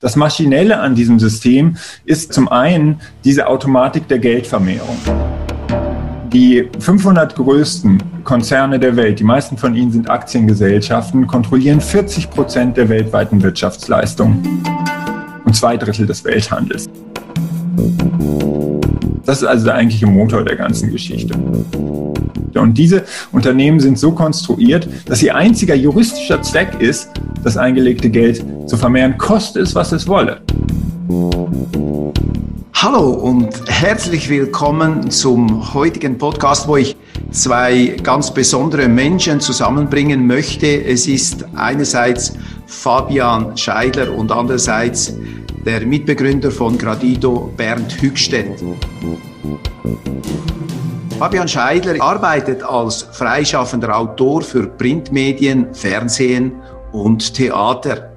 Das Maschinelle an diesem System ist zum einen diese Automatik der Geldvermehrung. Die 500 größten Konzerne der Welt, die meisten von ihnen sind Aktiengesellschaften, kontrollieren 40 Prozent der weltweiten Wirtschaftsleistung und zwei Drittel des Welthandels. Das ist also der eigentliche Motor der ganzen Geschichte. Und diese Unternehmen sind so konstruiert, dass ihr einziger juristischer Zweck ist, das eingelegte Geld zu vermehren, koste es, was es wolle. Hallo und herzlich willkommen zum heutigen Podcast, wo ich zwei ganz besondere Menschen zusammenbringen möchte. Es ist einerseits Fabian Scheidler und andererseits der Mitbegründer von Gradido, Bernd Hückstedt. Fabian Scheidler arbeitet als freischaffender Autor für Printmedien, Fernsehen und Theater.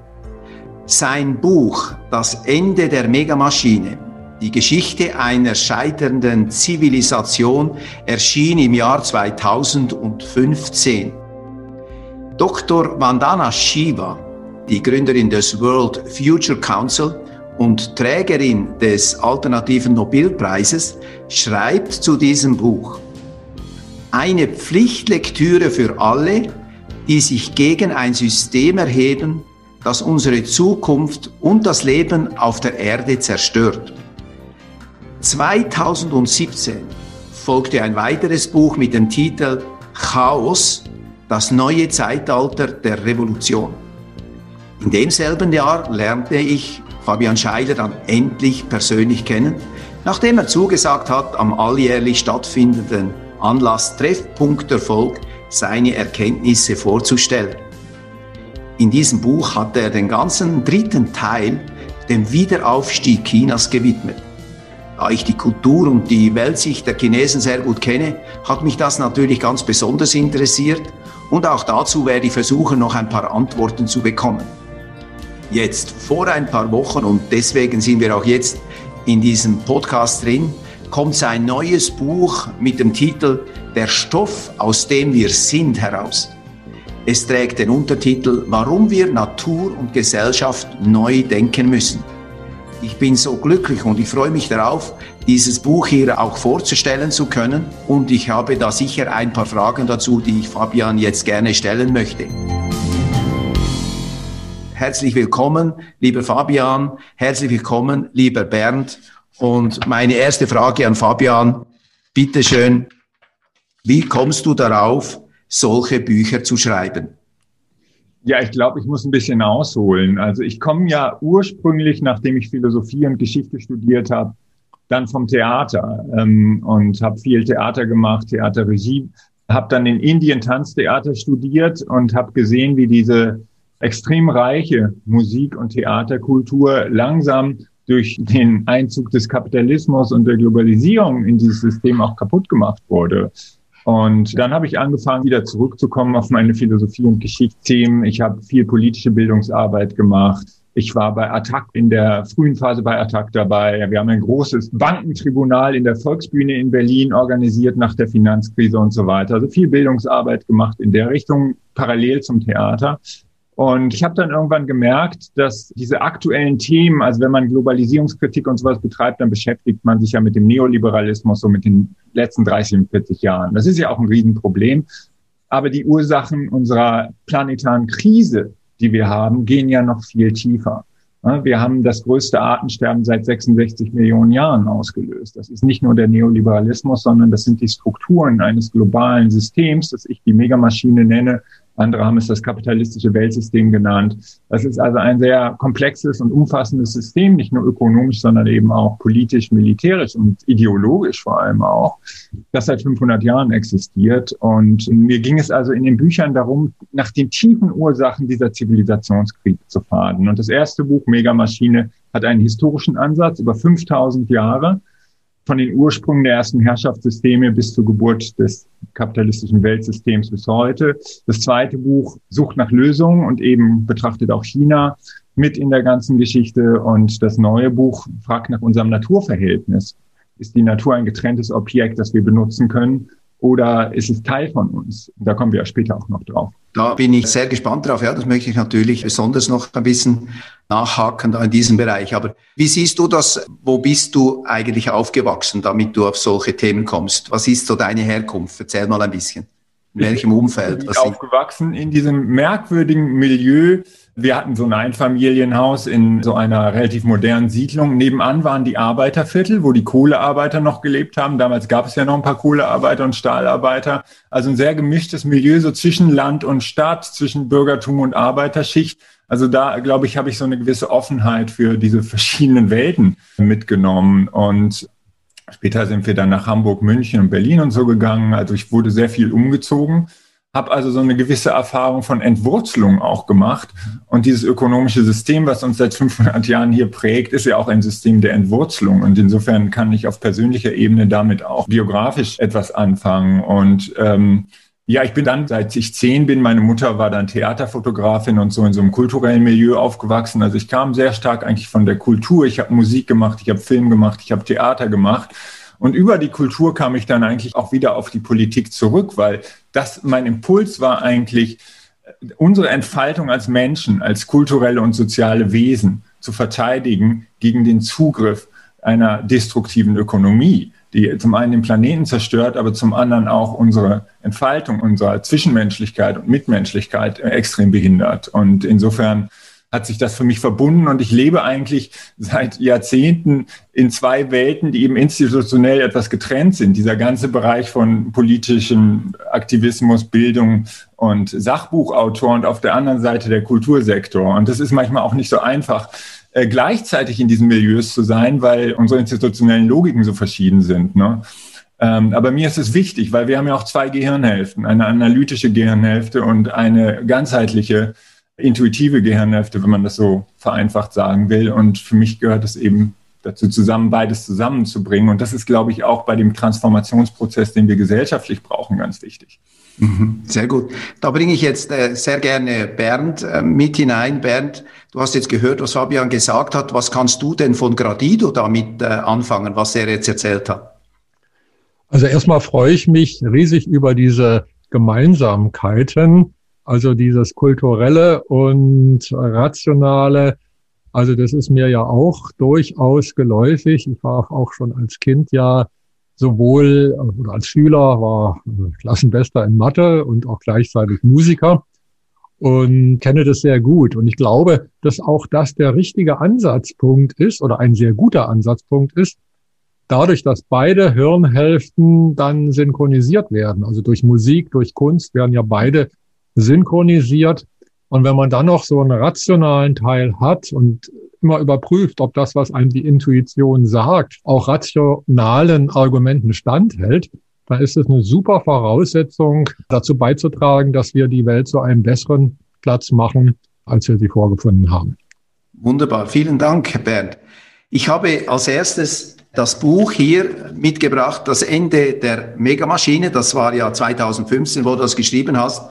Sein Buch Das Ende der Megamaschine, die Geschichte einer scheiternden Zivilisation, erschien im Jahr 2015. Dr. Vandana Shiva, die Gründerin des World Future Council, und Trägerin des Alternativen Nobelpreises, schreibt zu diesem Buch, eine Pflichtlektüre für alle, die sich gegen ein System erheben, das unsere Zukunft und das Leben auf der Erde zerstört. 2017 folgte ein weiteres Buch mit dem Titel Chaos, das neue Zeitalter der Revolution. In demselben Jahr lernte ich Fabian Scheiler dann endlich persönlich kennen, nachdem er zugesagt hat, am alljährlich stattfindenden Anlass Treffpunkt Erfolg seine Erkenntnisse vorzustellen. In diesem Buch hat er den ganzen dritten Teil dem Wiederaufstieg Chinas gewidmet. Da ich die Kultur und die Weltsicht der Chinesen sehr gut kenne, hat mich das natürlich ganz besonders interessiert und auch dazu werde ich versuchen, noch ein paar Antworten zu bekommen jetzt vor ein paar Wochen und deswegen sind wir auch jetzt in diesem Podcast drin, kommt sein neues Buch mit dem Titel Der Stoff, aus dem wir sind heraus. Es trägt den Untertitel Warum wir Natur und Gesellschaft neu denken müssen. Ich bin so glücklich und ich freue mich darauf, dieses Buch hier auch vorzustellen zu können und ich habe da sicher ein paar Fragen dazu, die ich Fabian jetzt gerne stellen möchte. Herzlich willkommen, lieber Fabian. Herzlich willkommen, lieber Bernd. Und meine erste Frage an Fabian, bitteschön, wie kommst du darauf, solche Bücher zu schreiben? Ja, ich glaube, ich muss ein bisschen ausholen. Also ich komme ja ursprünglich, nachdem ich Philosophie und Geschichte studiert habe, dann vom Theater ähm, und habe viel Theater gemacht, Theaterregie, habe dann in Indien Tanztheater studiert und habe gesehen, wie diese extrem reiche Musik- und Theaterkultur langsam durch den Einzug des Kapitalismus und der Globalisierung in dieses System auch kaputt gemacht wurde. Und dann habe ich angefangen, wieder zurückzukommen auf meine Philosophie- und Geschichtsthemen. Ich habe viel politische Bildungsarbeit gemacht. Ich war bei Attac in der frühen Phase bei Attac dabei. Wir haben ein großes Bankentribunal in der Volksbühne in Berlin organisiert nach der Finanzkrise und so weiter. Also viel Bildungsarbeit gemacht in der Richtung, parallel zum Theater. Und ich habe dann irgendwann gemerkt, dass diese aktuellen Themen, also wenn man Globalisierungskritik und sowas betreibt, dann beschäftigt man sich ja mit dem Neoliberalismus so mit den letzten 30 und 40 Jahren. Das ist ja auch ein Riesenproblem. Aber die Ursachen unserer planetaren Krise, die wir haben, gehen ja noch viel tiefer. Wir haben das größte Artensterben seit 66 Millionen Jahren ausgelöst. Das ist nicht nur der Neoliberalismus, sondern das sind die Strukturen eines globalen Systems, das ich die Megamaschine nenne, andere haben es das kapitalistische Weltsystem genannt. Das ist also ein sehr komplexes und umfassendes System, nicht nur ökonomisch, sondern eben auch politisch, militärisch und ideologisch vor allem auch, das seit 500 Jahren existiert. Und mir ging es also in den Büchern darum, nach den tiefen Ursachen dieser Zivilisationskrieg zu faden. Und das erste Buch, Megamaschine, hat einen historischen Ansatz über 5000 Jahre von den Ursprüngen der ersten Herrschaftssysteme bis zur Geburt des kapitalistischen Weltsystems bis heute. Das zweite Buch sucht nach Lösungen und eben betrachtet auch China mit in der ganzen Geschichte. Und das neue Buch fragt nach unserem Naturverhältnis. Ist die Natur ein getrenntes Objekt, das wir benutzen können? Oder ist es Teil von uns? Da kommen wir ja später auch noch drauf. Da bin ich sehr gespannt drauf. Ja, das möchte ich natürlich besonders noch ein bisschen nachhaken da in diesem Bereich. Aber wie siehst du das? Wo bist du eigentlich aufgewachsen, damit du auf solche Themen kommst? Was ist so deine Herkunft? Erzähl mal ein bisschen. In welchem Umfeld? Ich bin aufgewachsen in diesem merkwürdigen Milieu. Wir hatten so ein Einfamilienhaus in so einer relativ modernen Siedlung. Nebenan waren die Arbeiterviertel, wo die Kohlearbeiter noch gelebt haben. Damals gab es ja noch ein paar Kohlearbeiter und Stahlarbeiter. Also ein sehr gemischtes Milieu, so zwischen Land und Stadt, zwischen Bürgertum und Arbeiterschicht. Also da, glaube ich, habe ich so eine gewisse Offenheit für diese verschiedenen Welten mitgenommen. Und Später sind wir dann nach Hamburg, München und Berlin und so gegangen. Also ich wurde sehr viel umgezogen, habe also so eine gewisse Erfahrung von Entwurzelung auch gemacht. Und dieses ökonomische System, was uns seit 500 Jahren hier prägt, ist ja auch ein System der Entwurzelung. Und insofern kann ich auf persönlicher Ebene damit auch biografisch etwas anfangen. Und ähm, ja, ich bin dann, seit ich zehn bin, meine Mutter war dann Theaterfotografin und so in so einem kulturellen Milieu aufgewachsen. Also ich kam sehr stark eigentlich von der Kultur. Ich habe Musik gemacht, ich habe Film gemacht, ich habe Theater gemacht. Und über die Kultur kam ich dann eigentlich auch wieder auf die Politik zurück, weil das mein Impuls war eigentlich, unsere Entfaltung als Menschen, als kulturelle und soziale Wesen zu verteidigen gegen den Zugriff einer destruktiven Ökonomie die zum einen den Planeten zerstört, aber zum anderen auch unsere Entfaltung unserer Zwischenmenschlichkeit und Mitmenschlichkeit extrem behindert. Und insofern hat sich das für mich verbunden und ich lebe eigentlich seit Jahrzehnten in zwei Welten, die eben institutionell etwas getrennt sind. Dieser ganze Bereich von politischem Aktivismus, Bildung und Sachbuchautor und auf der anderen Seite der Kultursektor. Und das ist manchmal auch nicht so einfach, äh, gleichzeitig in diesen Milieus zu sein, weil unsere institutionellen Logiken so verschieden sind. Ne? Ähm, aber mir ist es wichtig, weil wir haben ja auch zwei Gehirnhälften, eine analytische Gehirnhälfte und eine ganzheitliche, intuitive Gehirnhälfte, wenn man das so vereinfacht sagen will. Und für mich gehört es eben dazu zusammen, beides zusammenzubringen. Und das ist, glaube ich, auch bei dem Transformationsprozess, den wir gesellschaftlich brauchen, ganz wichtig. Mhm. Sehr gut. Da bringe ich jetzt äh, sehr gerne Bernd äh, mit hinein. Bernd, du hast jetzt gehört, was Fabian gesagt hat. Was kannst du denn von Gradido damit äh, anfangen, was er jetzt erzählt hat? Also erstmal freue ich mich riesig über diese Gemeinsamkeiten, also dieses kulturelle und rationale. Also das ist mir ja auch durchaus geläufig. Ich war auch schon als Kind ja sowohl oder als Schüler war Klassenbester in Mathe und auch gleichzeitig Musiker und kenne das sehr gut. Und ich glaube, dass auch das der richtige Ansatzpunkt ist oder ein sehr guter Ansatzpunkt ist, dadurch, dass beide Hirnhälften dann synchronisiert werden. Also durch Musik, durch Kunst werden ja beide synchronisiert. Und wenn man dann noch so einen rationalen Teil hat und immer überprüft, ob das, was einem die Intuition sagt, auch rationalen Argumenten standhält, dann ist es eine super Voraussetzung, dazu beizutragen, dass wir die Welt zu einem besseren Platz machen, als wir sie vorgefunden haben. Wunderbar. Vielen Dank, Herr Bernd. Ich habe als erstes das Buch hier mitgebracht, das Ende der Megamaschine. Das war ja 2015, wo du das geschrieben hast.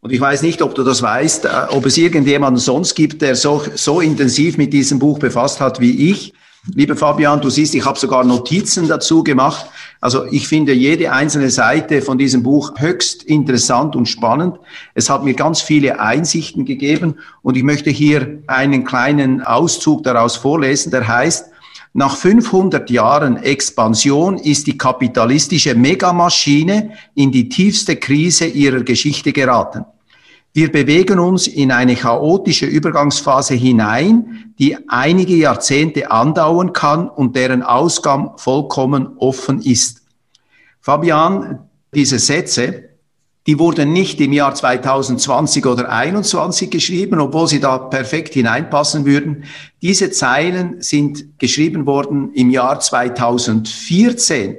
Und ich weiß nicht, ob du das weißt, äh, ob es irgendjemanden sonst gibt, der so, so intensiv mit diesem Buch befasst hat wie ich. Liebe Fabian, du siehst, ich habe sogar Notizen dazu gemacht. Also ich finde jede einzelne Seite von diesem Buch höchst interessant und spannend. Es hat mir ganz viele Einsichten gegeben und ich möchte hier einen kleinen Auszug daraus vorlesen, der heißt, nach 500 Jahren Expansion ist die kapitalistische Megamaschine in die tiefste Krise ihrer Geschichte geraten. Wir bewegen uns in eine chaotische Übergangsphase hinein, die einige Jahrzehnte andauern kann und deren Ausgang vollkommen offen ist. Fabian, diese Sätze, die wurden nicht im Jahr 2020 oder 2021 geschrieben, obwohl sie da perfekt hineinpassen würden. Diese Zeilen sind geschrieben worden im Jahr 2014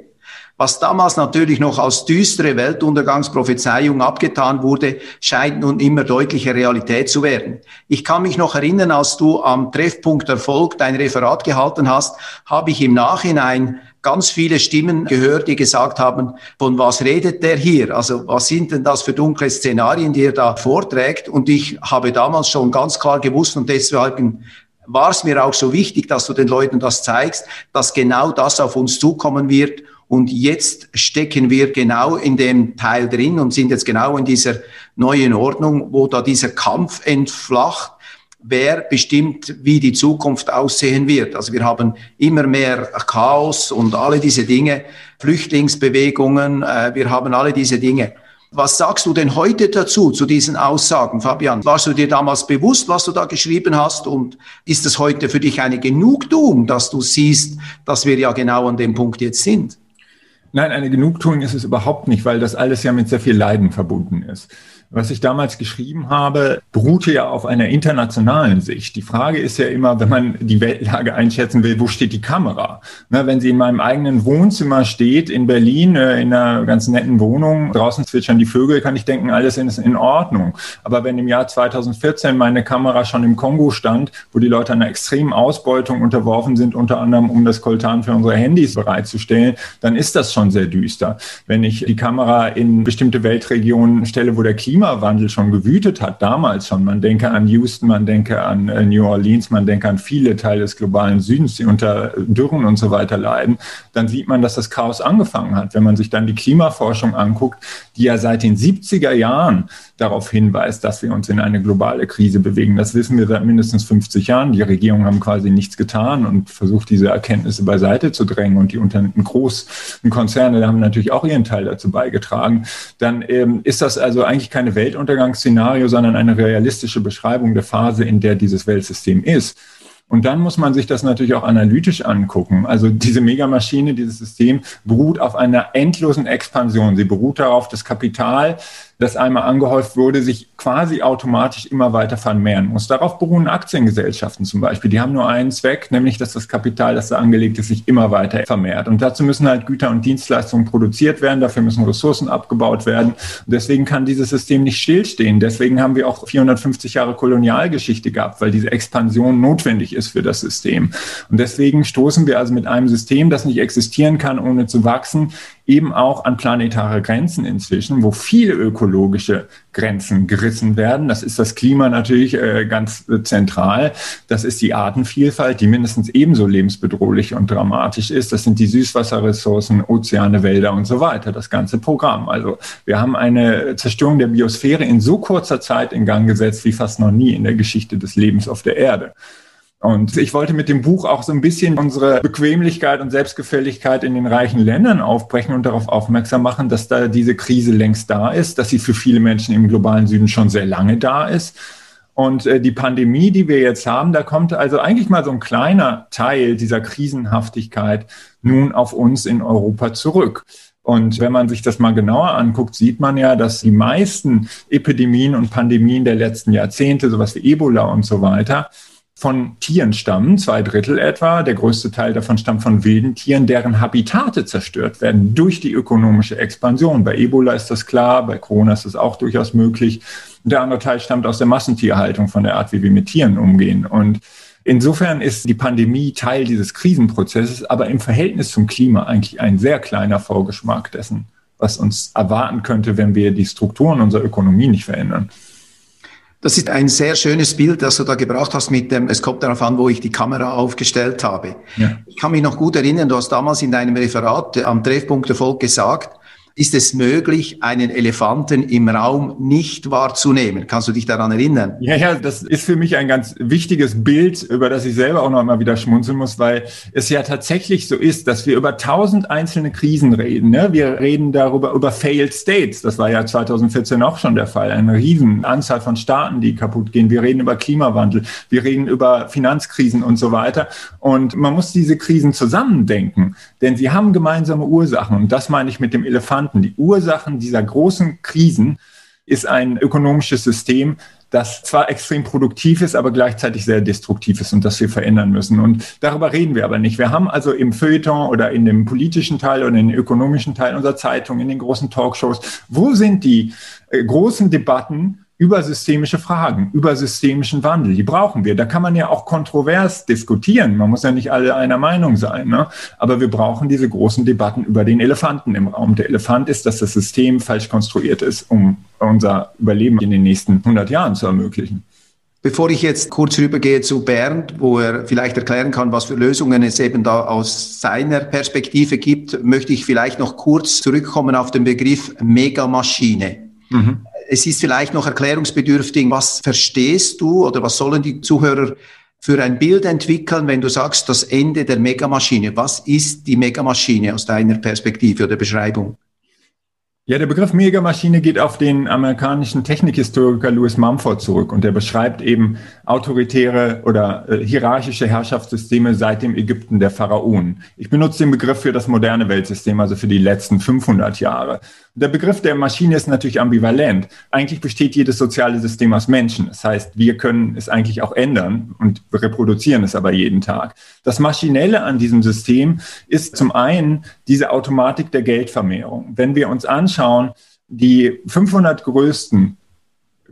was damals natürlich noch als düstere Weltuntergangsprophezeiung abgetan wurde, scheint nun immer deutlicher Realität zu werden. Ich kann mich noch erinnern, als du am Treffpunkt Erfolg dein Referat gehalten hast, habe ich im Nachhinein ganz viele Stimmen gehört, die gesagt haben, von was redet der hier? Also was sind denn das für dunkle Szenarien, die er da vorträgt? Und ich habe damals schon ganz klar gewusst und deswegen war es mir auch so wichtig, dass du den Leuten das zeigst, dass genau das auf uns zukommen wird. Und jetzt stecken wir genau in dem Teil drin und sind jetzt genau in dieser neuen Ordnung, wo da dieser Kampf entflacht wer bestimmt, wie die Zukunft aussehen wird. Also wir haben immer mehr Chaos und alle diese Dinge, Flüchtlingsbewegungen, äh, wir haben alle diese Dinge. Was sagst du denn heute dazu, zu diesen Aussagen, Fabian? Warst du dir damals bewusst, was du da geschrieben hast? Und ist es heute für dich eine Genugtuung, dass du siehst, dass wir ja genau an dem Punkt jetzt sind? Nein, eine Genugtuung ist es überhaupt nicht, weil das alles ja mit sehr viel Leiden verbunden ist. Was ich damals geschrieben habe, beruhte ja auf einer internationalen Sicht. Die Frage ist ja immer, wenn man die Weltlage einschätzen will, wo steht die Kamera? Na, wenn sie in meinem eigenen Wohnzimmer steht, in Berlin, äh, in einer ganz netten Wohnung, draußen zwitschern die Vögel, kann ich denken, alles ist in Ordnung. Aber wenn im Jahr 2014 meine Kamera schon im Kongo stand, wo die Leute einer extremen Ausbeutung unterworfen sind, unter anderem um das Koltan für unsere Handys bereitzustellen, dann ist das schon sehr düster. Wenn ich die Kamera in bestimmte Weltregionen stelle, wo der Klima Klimawandel schon gewütet hat, damals schon. Man denke an Houston, man denke an äh, New Orleans, man denke an viele Teile des globalen Südens, die unter Dürren und so weiter leiden, dann sieht man, dass das Chaos angefangen hat. Wenn man sich dann die Klimaforschung anguckt, die ja seit den 70er Jahren darauf hinweist, dass wir uns in eine globale Krise bewegen. Das wissen wir seit mindestens 50 Jahren. Die Regierungen haben quasi nichts getan und versucht, diese Erkenntnisse beiseite zu drängen. Und die Unternehmen, großen Konzerne haben natürlich auch ihren Teil dazu beigetragen. Dann ähm, ist das also eigentlich keine Weltuntergangsszenario, sondern eine realistische Beschreibung der Phase, in der dieses Weltsystem ist. Und dann muss man sich das natürlich auch analytisch angucken. Also diese Megamaschine, dieses System beruht auf einer endlosen Expansion. Sie beruht darauf, dass Kapital das einmal angehäuft wurde, sich quasi automatisch immer weiter vermehren muss. Darauf beruhen Aktiengesellschaften zum Beispiel. Die haben nur einen Zweck, nämlich dass das Kapital, das da angelegt ist, sich immer weiter vermehrt. Und dazu müssen halt Güter und Dienstleistungen produziert werden, dafür müssen Ressourcen abgebaut werden. Und deswegen kann dieses System nicht stillstehen. Deswegen haben wir auch 450 Jahre Kolonialgeschichte gehabt, weil diese Expansion notwendig ist für das System. Und deswegen stoßen wir also mit einem System, das nicht existieren kann, ohne zu wachsen, eben auch an planetare Grenzen inzwischen, wo viele ökologische Grenzen gerissen werden. Das ist das Klima natürlich äh, ganz äh, zentral. Das ist die Artenvielfalt, die mindestens ebenso lebensbedrohlich und dramatisch ist. Das sind die Süßwasserressourcen, Ozeane, Wälder und so weiter. Das ganze Programm. Also wir haben eine Zerstörung der Biosphäre in so kurzer Zeit in Gang gesetzt wie fast noch nie in der Geschichte des Lebens auf der Erde. Und ich wollte mit dem Buch auch so ein bisschen unsere Bequemlichkeit und Selbstgefälligkeit in den reichen Ländern aufbrechen und darauf aufmerksam machen, dass da diese Krise längst da ist, dass sie für viele Menschen im globalen Süden schon sehr lange da ist. Und äh, die Pandemie, die wir jetzt haben, da kommt also eigentlich mal so ein kleiner Teil dieser Krisenhaftigkeit nun auf uns in Europa zurück. Und wenn man sich das mal genauer anguckt, sieht man ja, dass die meisten Epidemien und Pandemien der letzten Jahrzehnte, sowas wie Ebola und so weiter, von Tieren stammen, zwei Drittel etwa. Der größte Teil davon stammt von wilden Tieren, deren Habitate zerstört werden durch die ökonomische Expansion. Bei Ebola ist das klar, bei Corona ist das auch durchaus möglich. Der andere Teil stammt aus der Massentierhaltung, von der Art, wie wir mit Tieren umgehen. Und insofern ist die Pandemie Teil dieses Krisenprozesses, aber im Verhältnis zum Klima eigentlich ein sehr kleiner Vorgeschmack dessen, was uns erwarten könnte, wenn wir die Strukturen unserer Ökonomie nicht verändern. Das ist ein sehr schönes Bild, das du da gebracht hast mit dem, es kommt darauf an, wo ich die Kamera aufgestellt habe. Ja. Ich kann mich noch gut erinnern, du hast damals in deinem Referat am Treffpunkt Erfolg gesagt, ist es möglich, einen Elefanten im Raum nicht wahrzunehmen. Kannst du dich daran erinnern? Ja, ja, das ist für mich ein ganz wichtiges Bild, über das ich selber auch noch immer wieder schmunzeln muss, weil es ja tatsächlich so ist, dass wir über tausend einzelne Krisen reden. Ne? Wir reden darüber, über Failed States. Das war ja 2014 auch schon der Fall. Eine riesen Anzahl von Staaten, die kaputt gehen. Wir reden über Klimawandel. Wir reden über Finanzkrisen und so weiter. Und man muss diese Krisen zusammendenken, denn sie haben gemeinsame Ursachen. Und das meine ich mit dem Elefanten Migranten. Die Ursachen dieser großen Krisen ist ein ökonomisches System, das zwar extrem produktiv ist, aber gleichzeitig sehr destruktiv ist und das wir verändern müssen. Und darüber reden wir aber nicht. Wir haben also im Feuilleton oder in dem politischen Teil oder in den ökonomischen Teil unserer Zeitung, in den großen Talkshows, wo sind die äh, großen Debatten über systemische Fragen, über systemischen Wandel. Die brauchen wir. Da kann man ja auch kontrovers diskutieren. Man muss ja nicht alle einer Meinung sein. Ne? Aber wir brauchen diese großen Debatten über den Elefanten im Raum. Der Elefant ist, dass das System falsch konstruiert ist, um unser Überleben in den nächsten 100 Jahren zu ermöglichen. Bevor ich jetzt kurz rübergehe zu Bernd, wo er vielleicht erklären kann, was für Lösungen es eben da aus seiner Perspektive gibt, möchte ich vielleicht noch kurz zurückkommen auf den Begriff Megamaschine. Mhm. Es ist vielleicht noch erklärungsbedürftig, was verstehst du oder was sollen die Zuhörer für ein Bild entwickeln, wenn du sagst, das Ende der Megamaschine? Was ist die Megamaschine aus deiner Perspektive oder Beschreibung? Ja, der Begriff Megamaschine geht auf den amerikanischen Technikhistoriker Louis Mumford zurück und der beschreibt eben autoritäre oder äh, hierarchische Herrschaftssysteme seit dem Ägypten der Pharaonen. Ich benutze den Begriff für das moderne Weltsystem, also für die letzten 500 Jahre. Der Begriff der Maschine ist natürlich ambivalent. Eigentlich besteht jedes soziale System aus Menschen. Das heißt, wir können es eigentlich auch ändern und reproduzieren es aber jeden Tag. Das Maschinelle an diesem System ist zum einen diese Automatik der Geldvermehrung. Wenn wir uns anschauen, die 500 größten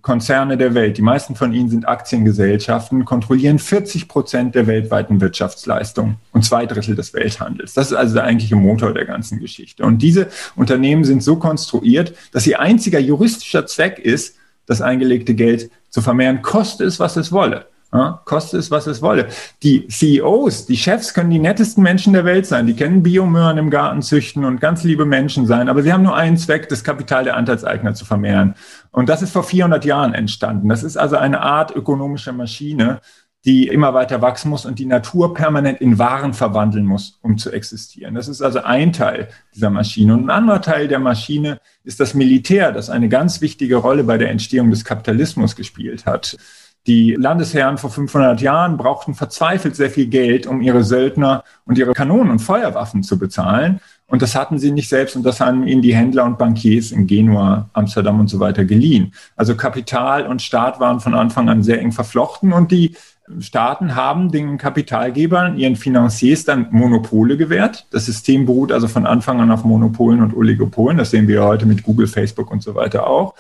Konzerne der Welt, die meisten von ihnen sind Aktiengesellschaften, kontrollieren 40 Prozent der weltweiten Wirtschaftsleistung und zwei Drittel des Welthandels. Das ist also der eigentliche Motor der ganzen Geschichte. Und diese Unternehmen sind so konstruiert, dass ihr einziger juristischer Zweck ist, das eingelegte Geld zu vermehren, koste es, was es wolle. Ja, koste es, was es wolle. Die CEOs, die Chefs können die nettesten Menschen der Welt sein. Die kennen Biomöhren im Garten züchten und ganz liebe Menschen sein. Aber sie haben nur einen Zweck, das Kapital der Anteilseigner zu vermehren. Und das ist vor 400 Jahren entstanden. Das ist also eine Art ökonomische Maschine, die immer weiter wachsen muss und die Natur permanent in Waren verwandeln muss, um zu existieren. Das ist also ein Teil dieser Maschine. Und ein anderer Teil der Maschine ist das Militär, das eine ganz wichtige Rolle bei der Entstehung des Kapitalismus gespielt hat. Die Landesherren vor 500 Jahren brauchten verzweifelt sehr viel Geld, um ihre Söldner und ihre Kanonen und Feuerwaffen zu bezahlen. Und das hatten sie nicht selbst und das haben ihnen die Händler und Bankiers in Genua, Amsterdam und so weiter geliehen. Also Kapital und Staat waren von Anfang an sehr eng verflochten und die Staaten haben den Kapitalgebern, ihren Financiers dann Monopole gewährt. Das System beruht also von Anfang an auf Monopolen und Oligopolen. Das sehen wir heute mit Google, Facebook und so weiter auch.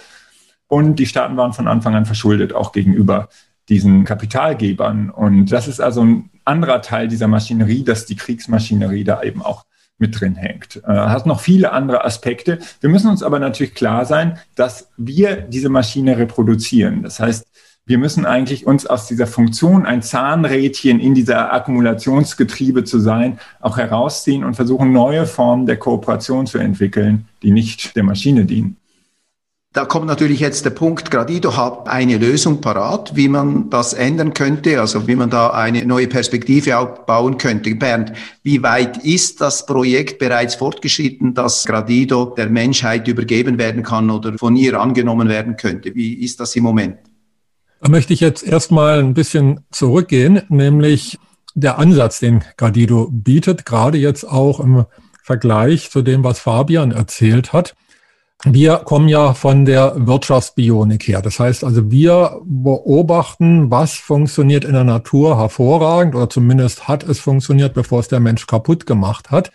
Und die Staaten waren von Anfang an verschuldet, auch gegenüber diesen Kapitalgebern. Und das ist also ein anderer Teil dieser Maschinerie, dass die Kriegsmaschinerie da eben auch mit drin hängt. Äh, hat noch viele andere Aspekte. Wir müssen uns aber natürlich klar sein, dass wir diese Maschine reproduzieren. Das heißt, wir müssen eigentlich uns aus dieser Funktion, ein Zahnrädchen in dieser Akkumulationsgetriebe zu sein, auch herausziehen und versuchen, neue Formen der Kooperation zu entwickeln, die nicht der Maschine dienen. Da kommt natürlich jetzt der Punkt, Gradido hat eine Lösung parat, wie man das ändern könnte, also wie man da eine neue Perspektive aufbauen könnte. Bernd, wie weit ist das Projekt bereits fortgeschritten, dass Gradido der Menschheit übergeben werden kann oder von ihr angenommen werden könnte? Wie ist das im Moment? Da möchte ich jetzt erstmal ein bisschen zurückgehen, nämlich der Ansatz, den Gradido bietet, gerade jetzt auch im Vergleich zu dem, was Fabian erzählt hat. Wir kommen ja von der Wirtschaftsbionik her. Das heißt also, wir beobachten, was funktioniert in der Natur hervorragend oder zumindest hat es funktioniert, bevor es der Mensch kaputt gemacht hat.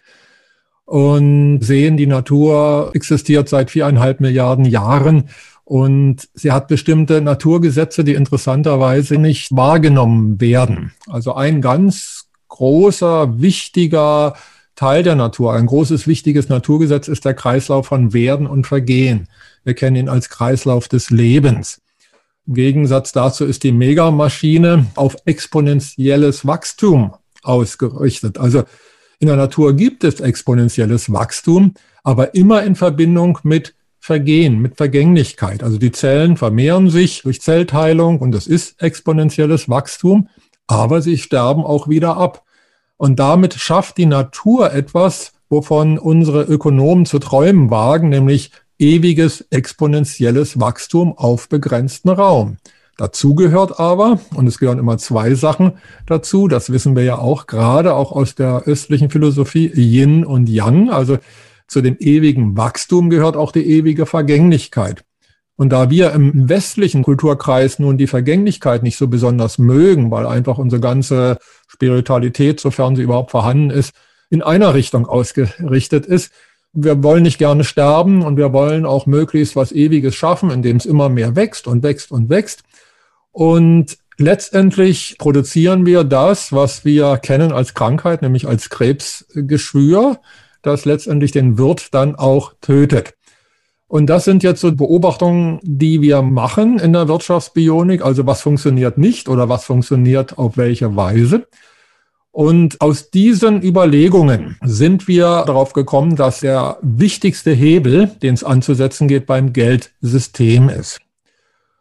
Und sehen, die Natur existiert seit viereinhalb Milliarden Jahren und sie hat bestimmte Naturgesetze, die interessanterweise nicht wahrgenommen werden. Also ein ganz großer, wichtiger Teil der Natur. Ein großes, wichtiges Naturgesetz ist der Kreislauf von Werden und Vergehen. Wir kennen ihn als Kreislauf des Lebens. Im Gegensatz dazu ist die Megamaschine auf exponentielles Wachstum ausgerichtet. Also in der Natur gibt es exponentielles Wachstum, aber immer in Verbindung mit Vergehen, mit Vergänglichkeit. Also die Zellen vermehren sich durch Zellteilung und das ist exponentielles Wachstum, aber sie sterben auch wieder ab. Und damit schafft die Natur etwas, wovon unsere Ökonomen zu träumen wagen, nämlich ewiges exponentielles Wachstum auf begrenzten Raum. Dazu gehört aber, und es gehören immer zwei Sachen dazu, das wissen wir ja auch gerade auch aus der östlichen Philosophie, Yin und Yang, also zu dem ewigen Wachstum gehört auch die ewige Vergänglichkeit. Und da wir im westlichen Kulturkreis nun die Vergänglichkeit nicht so besonders mögen, weil einfach unsere ganze Spiritualität, sofern sie überhaupt vorhanden ist, in einer Richtung ausgerichtet ist. Wir wollen nicht gerne sterben und wir wollen auch möglichst was Ewiges schaffen, indem es immer mehr wächst und wächst und wächst. Und letztendlich produzieren wir das, was wir kennen als Krankheit, nämlich als Krebsgeschwür, das letztendlich den Wirt dann auch tötet. Und das sind jetzt so Beobachtungen, die wir machen in der Wirtschaftsbionik. Also was funktioniert nicht oder was funktioniert auf welche Weise. Und aus diesen Überlegungen sind wir darauf gekommen, dass der wichtigste Hebel, den es anzusetzen geht, beim Geldsystem ist.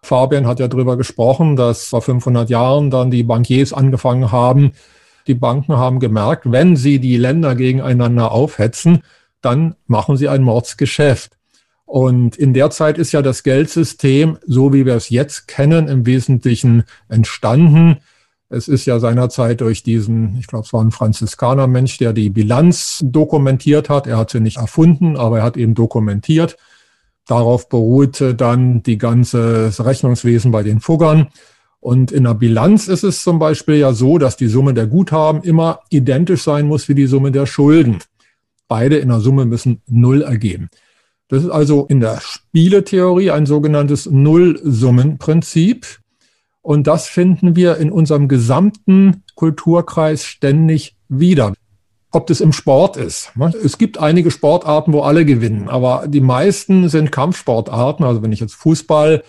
Fabian hat ja darüber gesprochen, dass vor 500 Jahren dann die Bankiers angefangen haben. Die Banken haben gemerkt, wenn sie die Länder gegeneinander aufhetzen, dann machen sie ein Mordsgeschäft. Und in der Zeit ist ja das Geldsystem, so wie wir es jetzt kennen, im Wesentlichen entstanden. Es ist ja seinerzeit durch diesen, ich glaube, es war ein Franziskanermensch, der die Bilanz dokumentiert hat. Er hat sie nicht erfunden, aber er hat eben dokumentiert. Darauf beruhte dann die ganze Rechnungswesen bei den Fuggern. Und in der Bilanz ist es zum Beispiel ja so, dass die Summe der Guthaben immer identisch sein muss wie die Summe der Schulden. Beide in der Summe müssen Null ergeben. Das ist also in der Spieletheorie ein sogenanntes Nullsummenprinzip. Und das finden wir in unserem gesamten Kulturkreis ständig wieder. Ob das im Sport ist. Ne? Es gibt einige Sportarten, wo alle gewinnen, aber die meisten sind Kampfsportarten. Also wenn ich jetzt Fußball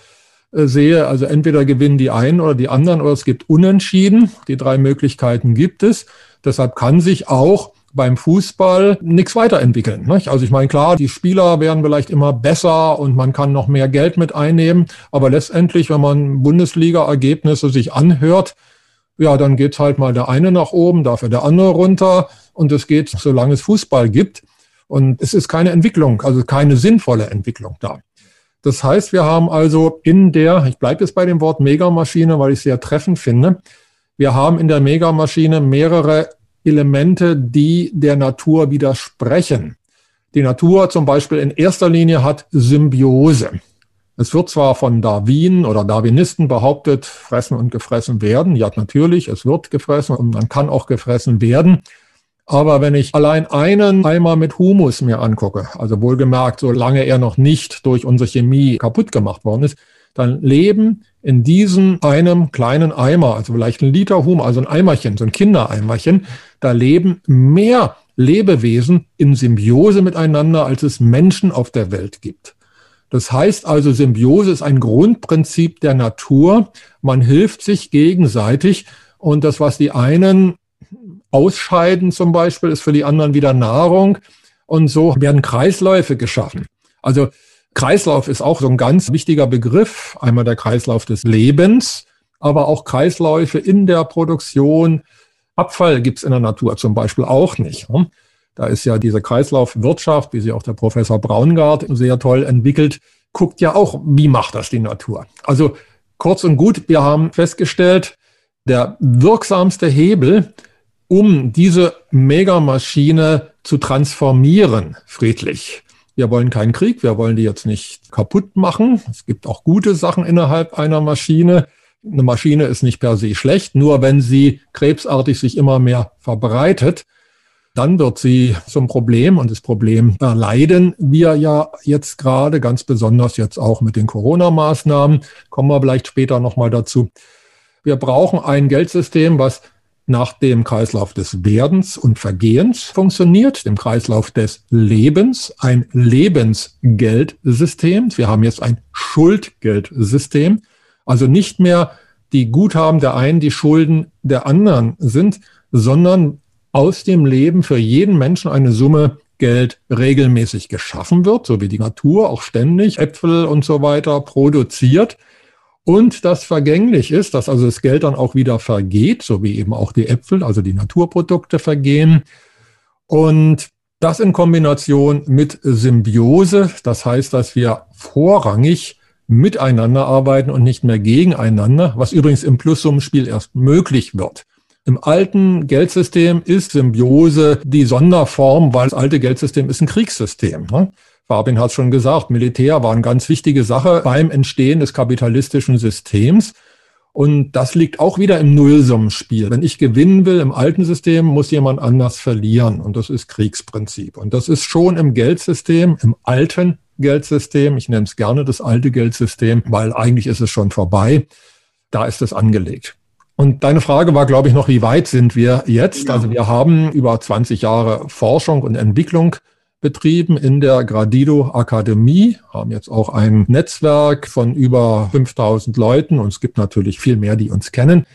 äh, sehe, also entweder gewinnen die einen oder die anderen oder es gibt Unentschieden. Die drei Möglichkeiten gibt es. Deshalb kann sich auch beim Fußball nichts weiterentwickeln. Nicht? Also ich meine, klar, die Spieler werden vielleicht immer besser und man kann noch mehr Geld mit einnehmen, aber letztendlich, wenn man Bundesliga-Ergebnisse sich anhört, ja, dann geht halt mal der eine nach oben, dafür der andere runter und es geht, solange es Fußball gibt. Und es ist keine Entwicklung, also keine sinnvolle Entwicklung da. Das heißt, wir haben also in der, ich bleibe jetzt bei dem Wort Megamaschine, weil ich es sehr treffend finde, wir haben in der Megamaschine mehrere Elemente, die der Natur widersprechen. Die Natur zum Beispiel in erster Linie hat Symbiose. Es wird zwar von Darwin oder Darwinisten behauptet, fressen und gefressen werden. Ja, natürlich, es wird gefressen und man kann auch gefressen werden. Aber wenn ich allein einen Eimer mit Humus mir angucke, also wohlgemerkt, solange er noch nicht durch unsere Chemie kaputt gemacht worden ist, dann leben in diesem einem kleinen Eimer, also vielleicht ein Liter Humus, also ein Eimerchen, so ein Kindereimerchen, da leben mehr Lebewesen in Symbiose miteinander, als es Menschen auf der Welt gibt. Das heißt also, Symbiose ist ein Grundprinzip der Natur. Man hilft sich gegenseitig und das, was die einen ausscheiden zum Beispiel, ist für die anderen wieder Nahrung und so werden Kreisläufe geschaffen. Also Kreislauf ist auch so ein ganz wichtiger Begriff. Einmal der Kreislauf des Lebens, aber auch Kreisläufe in der Produktion. Abfall gibt's in der Natur zum Beispiel auch nicht. Ne? Da ist ja diese Kreislaufwirtschaft, wie sie auch der Professor Braungart sehr toll entwickelt, guckt ja auch, wie macht das die Natur. Also kurz und gut, wir haben festgestellt, der wirksamste Hebel, um diese Megamaschine zu transformieren, friedlich, wir wollen keinen Krieg, wir wollen die jetzt nicht kaputt machen. Es gibt auch gute Sachen innerhalb einer Maschine. Eine Maschine ist nicht per se schlecht, nur wenn sie krebsartig sich immer mehr verbreitet, dann wird sie zum Problem und das Problem erleiden wir ja jetzt gerade, ganz besonders jetzt auch mit den Corona-Maßnahmen, kommen wir vielleicht später nochmal dazu. Wir brauchen ein Geldsystem, was nach dem Kreislauf des Werdens und Vergehens funktioniert, dem Kreislauf des Lebens, ein Lebensgeldsystem. Wir haben jetzt ein Schuldgeldsystem, also nicht mehr die Guthaben der einen, die Schulden der anderen sind, sondern aus dem Leben für jeden Menschen eine Summe Geld regelmäßig geschaffen wird, so wie die Natur auch ständig Äpfel und so weiter produziert und das vergänglich ist, dass also das Geld dann auch wieder vergeht, so wie eben auch die Äpfel, also die Naturprodukte vergehen. Und das in Kombination mit Symbiose, das heißt, dass wir vorrangig miteinander arbeiten und nicht mehr gegeneinander, was übrigens im Plussummenspiel erst möglich wird. Im alten Geldsystem ist Symbiose die Sonderform, weil das alte Geldsystem ist ein Kriegssystem. Ne? Fabian hat es schon gesagt, Militär war eine ganz wichtige Sache beim Entstehen des kapitalistischen Systems. Und das liegt auch wieder im Nullsummenspiel. Wenn ich gewinnen will im alten System, muss jemand anders verlieren. Und das ist Kriegsprinzip. Und das ist schon im Geldsystem, im alten Geldsystem, ich nenne es gerne das alte Geldsystem, weil eigentlich ist es schon vorbei, da ist es angelegt. Und deine Frage war, glaube ich, noch, wie weit sind wir jetzt? Ja. Also wir haben über 20 Jahre Forschung und Entwicklung betrieben in der Gradido Akademie, haben jetzt auch ein Netzwerk von über 5000 Leuten und es gibt natürlich viel mehr, die uns kennen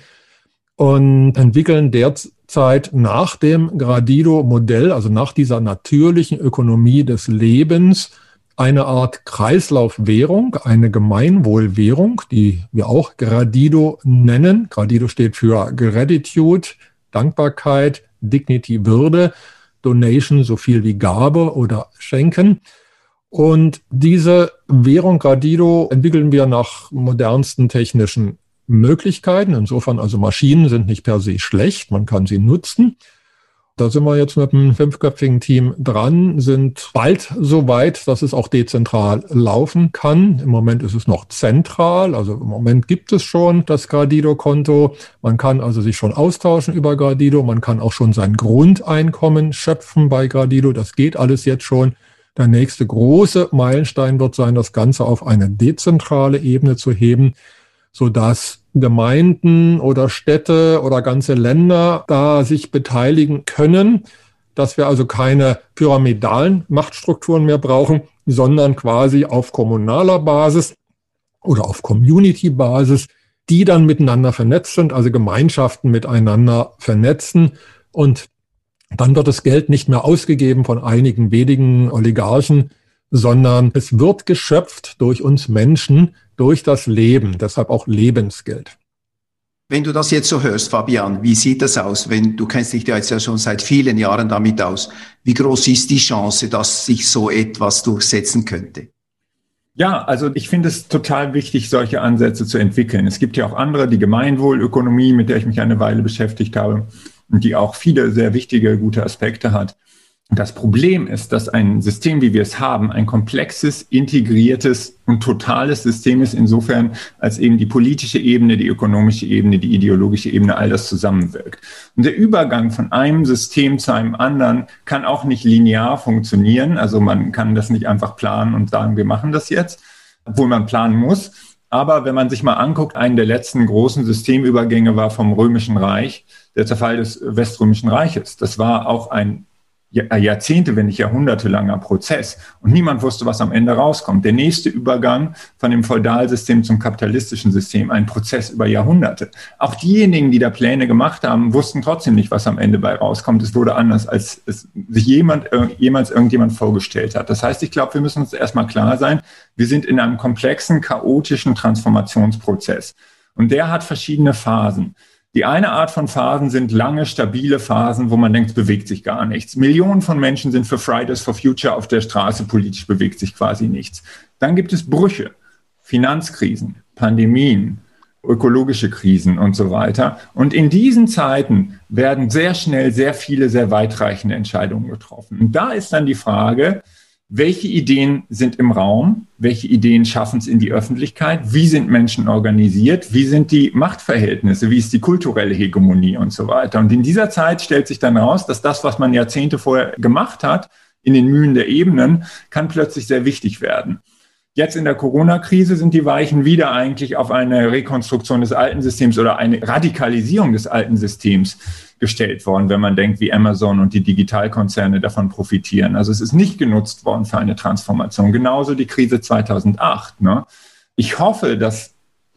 und entwickeln derzeit nach dem Gradido-Modell, also nach dieser natürlichen Ökonomie des Lebens, eine Art Kreislaufwährung, eine Gemeinwohlwährung, die wir auch Gradido nennen. Gradido steht für Gratitude, Dankbarkeit, Dignity, Würde, Donation, so viel wie Gabe oder Schenken. Und diese Währung Gradido entwickeln wir nach modernsten technischen Möglichkeiten. Insofern also Maschinen sind nicht per se schlecht, man kann sie nutzen. Da sind wir jetzt mit einem fünfköpfigen Team dran, sind bald so weit, dass es auch dezentral laufen kann. Im Moment ist es noch zentral, also im Moment gibt es schon das Gradido-Konto. Man kann also sich schon austauschen über Gradido, man kann auch schon sein Grundeinkommen schöpfen bei Gradido. Das geht alles jetzt schon. Der nächste große Meilenstein wird sein, das Ganze auf eine dezentrale Ebene zu heben, sodass Gemeinden oder Städte oder ganze Länder da sich beteiligen können, dass wir also keine pyramidalen Machtstrukturen mehr brauchen, sondern quasi auf kommunaler Basis oder auf Community-Basis, die dann miteinander vernetzt sind, also Gemeinschaften miteinander vernetzen. Und dann wird das Geld nicht mehr ausgegeben von einigen wenigen Oligarchen, sondern es wird geschöpft durch uns Menschen, durch das Leben, deshalb auch Lebensgeld. Wenn du das jetzt so hörst, Fabian, wie sieht das aus? Wenn du kennst dich ja jetzt ja schon seit vielen Jahren damit aus. Wie groß ist die Chance, dass sich so etwas durchsetzen könnte? Ja, also ich finde es total wichtig, solche Ansätze zu entwickeln. Es gibt ja auch andere, die Gemeinwohlökonomie, mit der ich mich eine Weile beschäftigt habe und die auch viele sehr wichtige, gute Aspekte hat. Das Problem ist, dass ein System, wie wir es haben, ein komplexes, integriertes und totales System ist, insofern als eben die politische Ebene, die ökonomische Ebene, die ideologische Ebene, all das zusammenwirkt. Und der Übergang von einem System zu einem anderen kann auch nicht linear funktionieren. Also man kann das nicht einfach planen und sagen, wir machen das jetzt, obwohl man planen muss. Aber wenn man sich mal anguckt, einen der letzten großen Systemübergänge war vom Römischen Reich, der Zerfall des Weströmischen Reiches. Das war auch ein Jahrzehnte, wenn nicht jahrhundertelanger Prozess. Und niemand wusste, was am Ende rauskommt. Der nächste Übergang von dem Feudalsystem zum kapitalistischen System, ein Prozess über Jahrhunderte. Auch diejenigen, die da Pläne gemacht haben, wussten trotzdem nicht, was am Ende bei rauskommt. Es wurde anders, als es sich jemand, jemals irgendjemand vorgestellt hat. Das heißt, ich glaube, wir müssen uns erstmal klar sein, wir sind in einem komplexen, chaotischen Transformationsprozess. Und der hat verschiedene Phasen. Die eine Art von Phasen sind lange, stabile Phasen, wo man denkt, bewegt sich gar nichts. Millionen von Menschen sind für Fridays for Future auf der Straße, politisch bewegt sich quasi nichts. Dann gibt es Brüche, Finanzkrisen, Pandemien, ökologische Krisen und so weiter. Und in diesen Zeiten werden sehr schnell sehr viele, sehr weitreichende Entscheidungen getroffen. Und da ist dann die Frage, welche Ideen sind im Raum, welche Ideen schaffen es in die Öffentlichkeit, wie sind Menschen organisiert, wie sind die Machtverhältnisse, wie ist die kulturelle Hegemonie und so weiter. Und in dieser Zeit stellt sich dann raus, dass das, was man Jahrzehnte vorher gemacht hat, in den Mühen der Ebenen, kann plötzlich sehr wichtig werden. Jetzt in der Corona-Krise sind die Weichen wieder eigentlich auf eine Rekonstruktion des alten Systems oder eine Radikalisierung des alten Systems gestellt worden, wenn man denkt, wie Amazon und die Digitalkonzerne davon profitieren. Also es ist nicht genutzt worden für eine Transformation. Genauso die Krise 2008. Ne? Ich hoffe, dass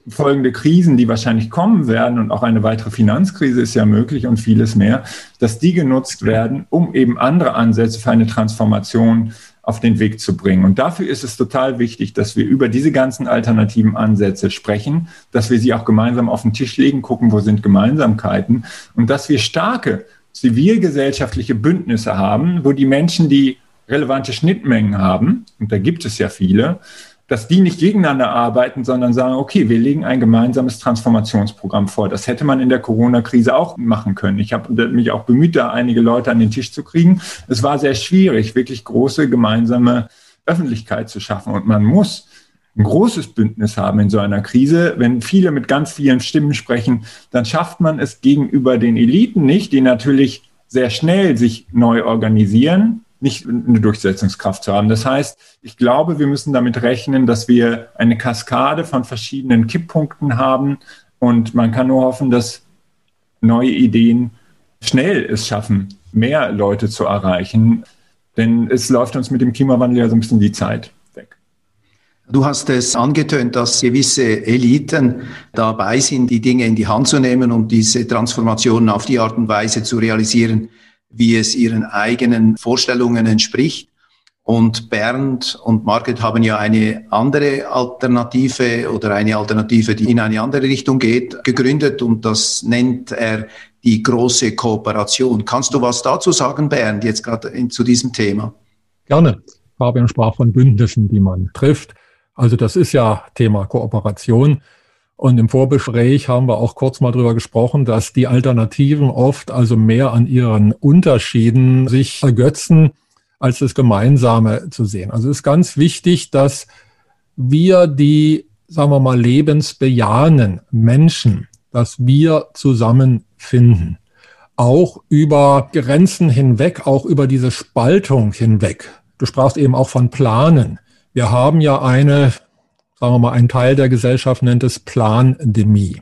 folgende Krisen, die wahrscheinlich kommen werden und auch eine weitere Finanzkrise ist ja möglich und vieles mehr, dass die genutzt werden, um eben andere Ansätze für eine Transformation auf den Weg zu bringen. Und dafür ist es total wichtig, dass wir über diese ganzen alternativen Ansätze sprechen, dass wir sie auch gemeinsam auf den Tisch legen, gucken, wo sind Gemeinsamkeiten und dass wir starke zivilgesellschaftliche Bündnisse haben, wo die Menschen, die relevante Schnittmengen haben, und da gibt es ja viele, dass die nicht gegeneinander arbeiten, sondern sagen, okay, wir legen ein gemeinsames Transformationsprogramm vor. Das hätte man in der Corona-Krise auch machen können. Ich habe mich auch bemüht, da einige Leute an den Tisch zu kriegen. Es war sehr schwierig, wirklich große gemeinsame Öffentlichkeit zu schaffen. Und man muss ein großes Bündnis haben in so einer Krise. Wenn viele mit ganz vielen Stimmen sprechen, dann schafft man es gegenüber den Eliten nicht, die natürlich sehr schnell sich neu organisieren, nicht eine Durchsetzungskraft zu haben. Das heißt, ich glaube, wir müssen damit rechnen, dass wir eine Kaskade von verschiedenen Kipppunkten haben und man kann nur hoffen, dass neue Ideen schnell es schaffen, mehr Leute zu erreichen. Denn es läuft uns mit dem Klimawandel ja so ein bisschen die Zeit weg. Du hast es angetönt, dass gewisse Eliten dabei sind, die Dinge in die Hand zu nehmen und diese Transformationen auf die Art und Weise zu realisieren, wie es ihren eigenen Vorstellungen entspricht. Und Bernd und Margret haben ja eine andere Alternative oder eine Alternative, die in eine andere Richtung geht, gegründet und das nennt er die große Kooperation. Kannst du was dazu sagen, Bernd, jetzt gerade zu diesem Thema? Gerne. Fabian sprach von Bündnissen, die man trifft. Also das ist ja Thema Kooperation. Und im Vorgespräch haben wir auch kurz mal drüber gesprochen, dass die Alternativen oft also mehr an ihren Unterschieden sich ergötzen als das Gemeinsame zu sehen. Also es ist ganz wichtig, dass wir die, sagen wir mal, lebensbejahenden Menschen, dass wir zusammenfinden. Auch über Grenzen hinweg, auch über diese Spaltung hinweg. Du sprachst eben auch von Planen. Wir haben ja eine, sagen wir mal, ein Teil der Gesellschaft nennt es Plandemie.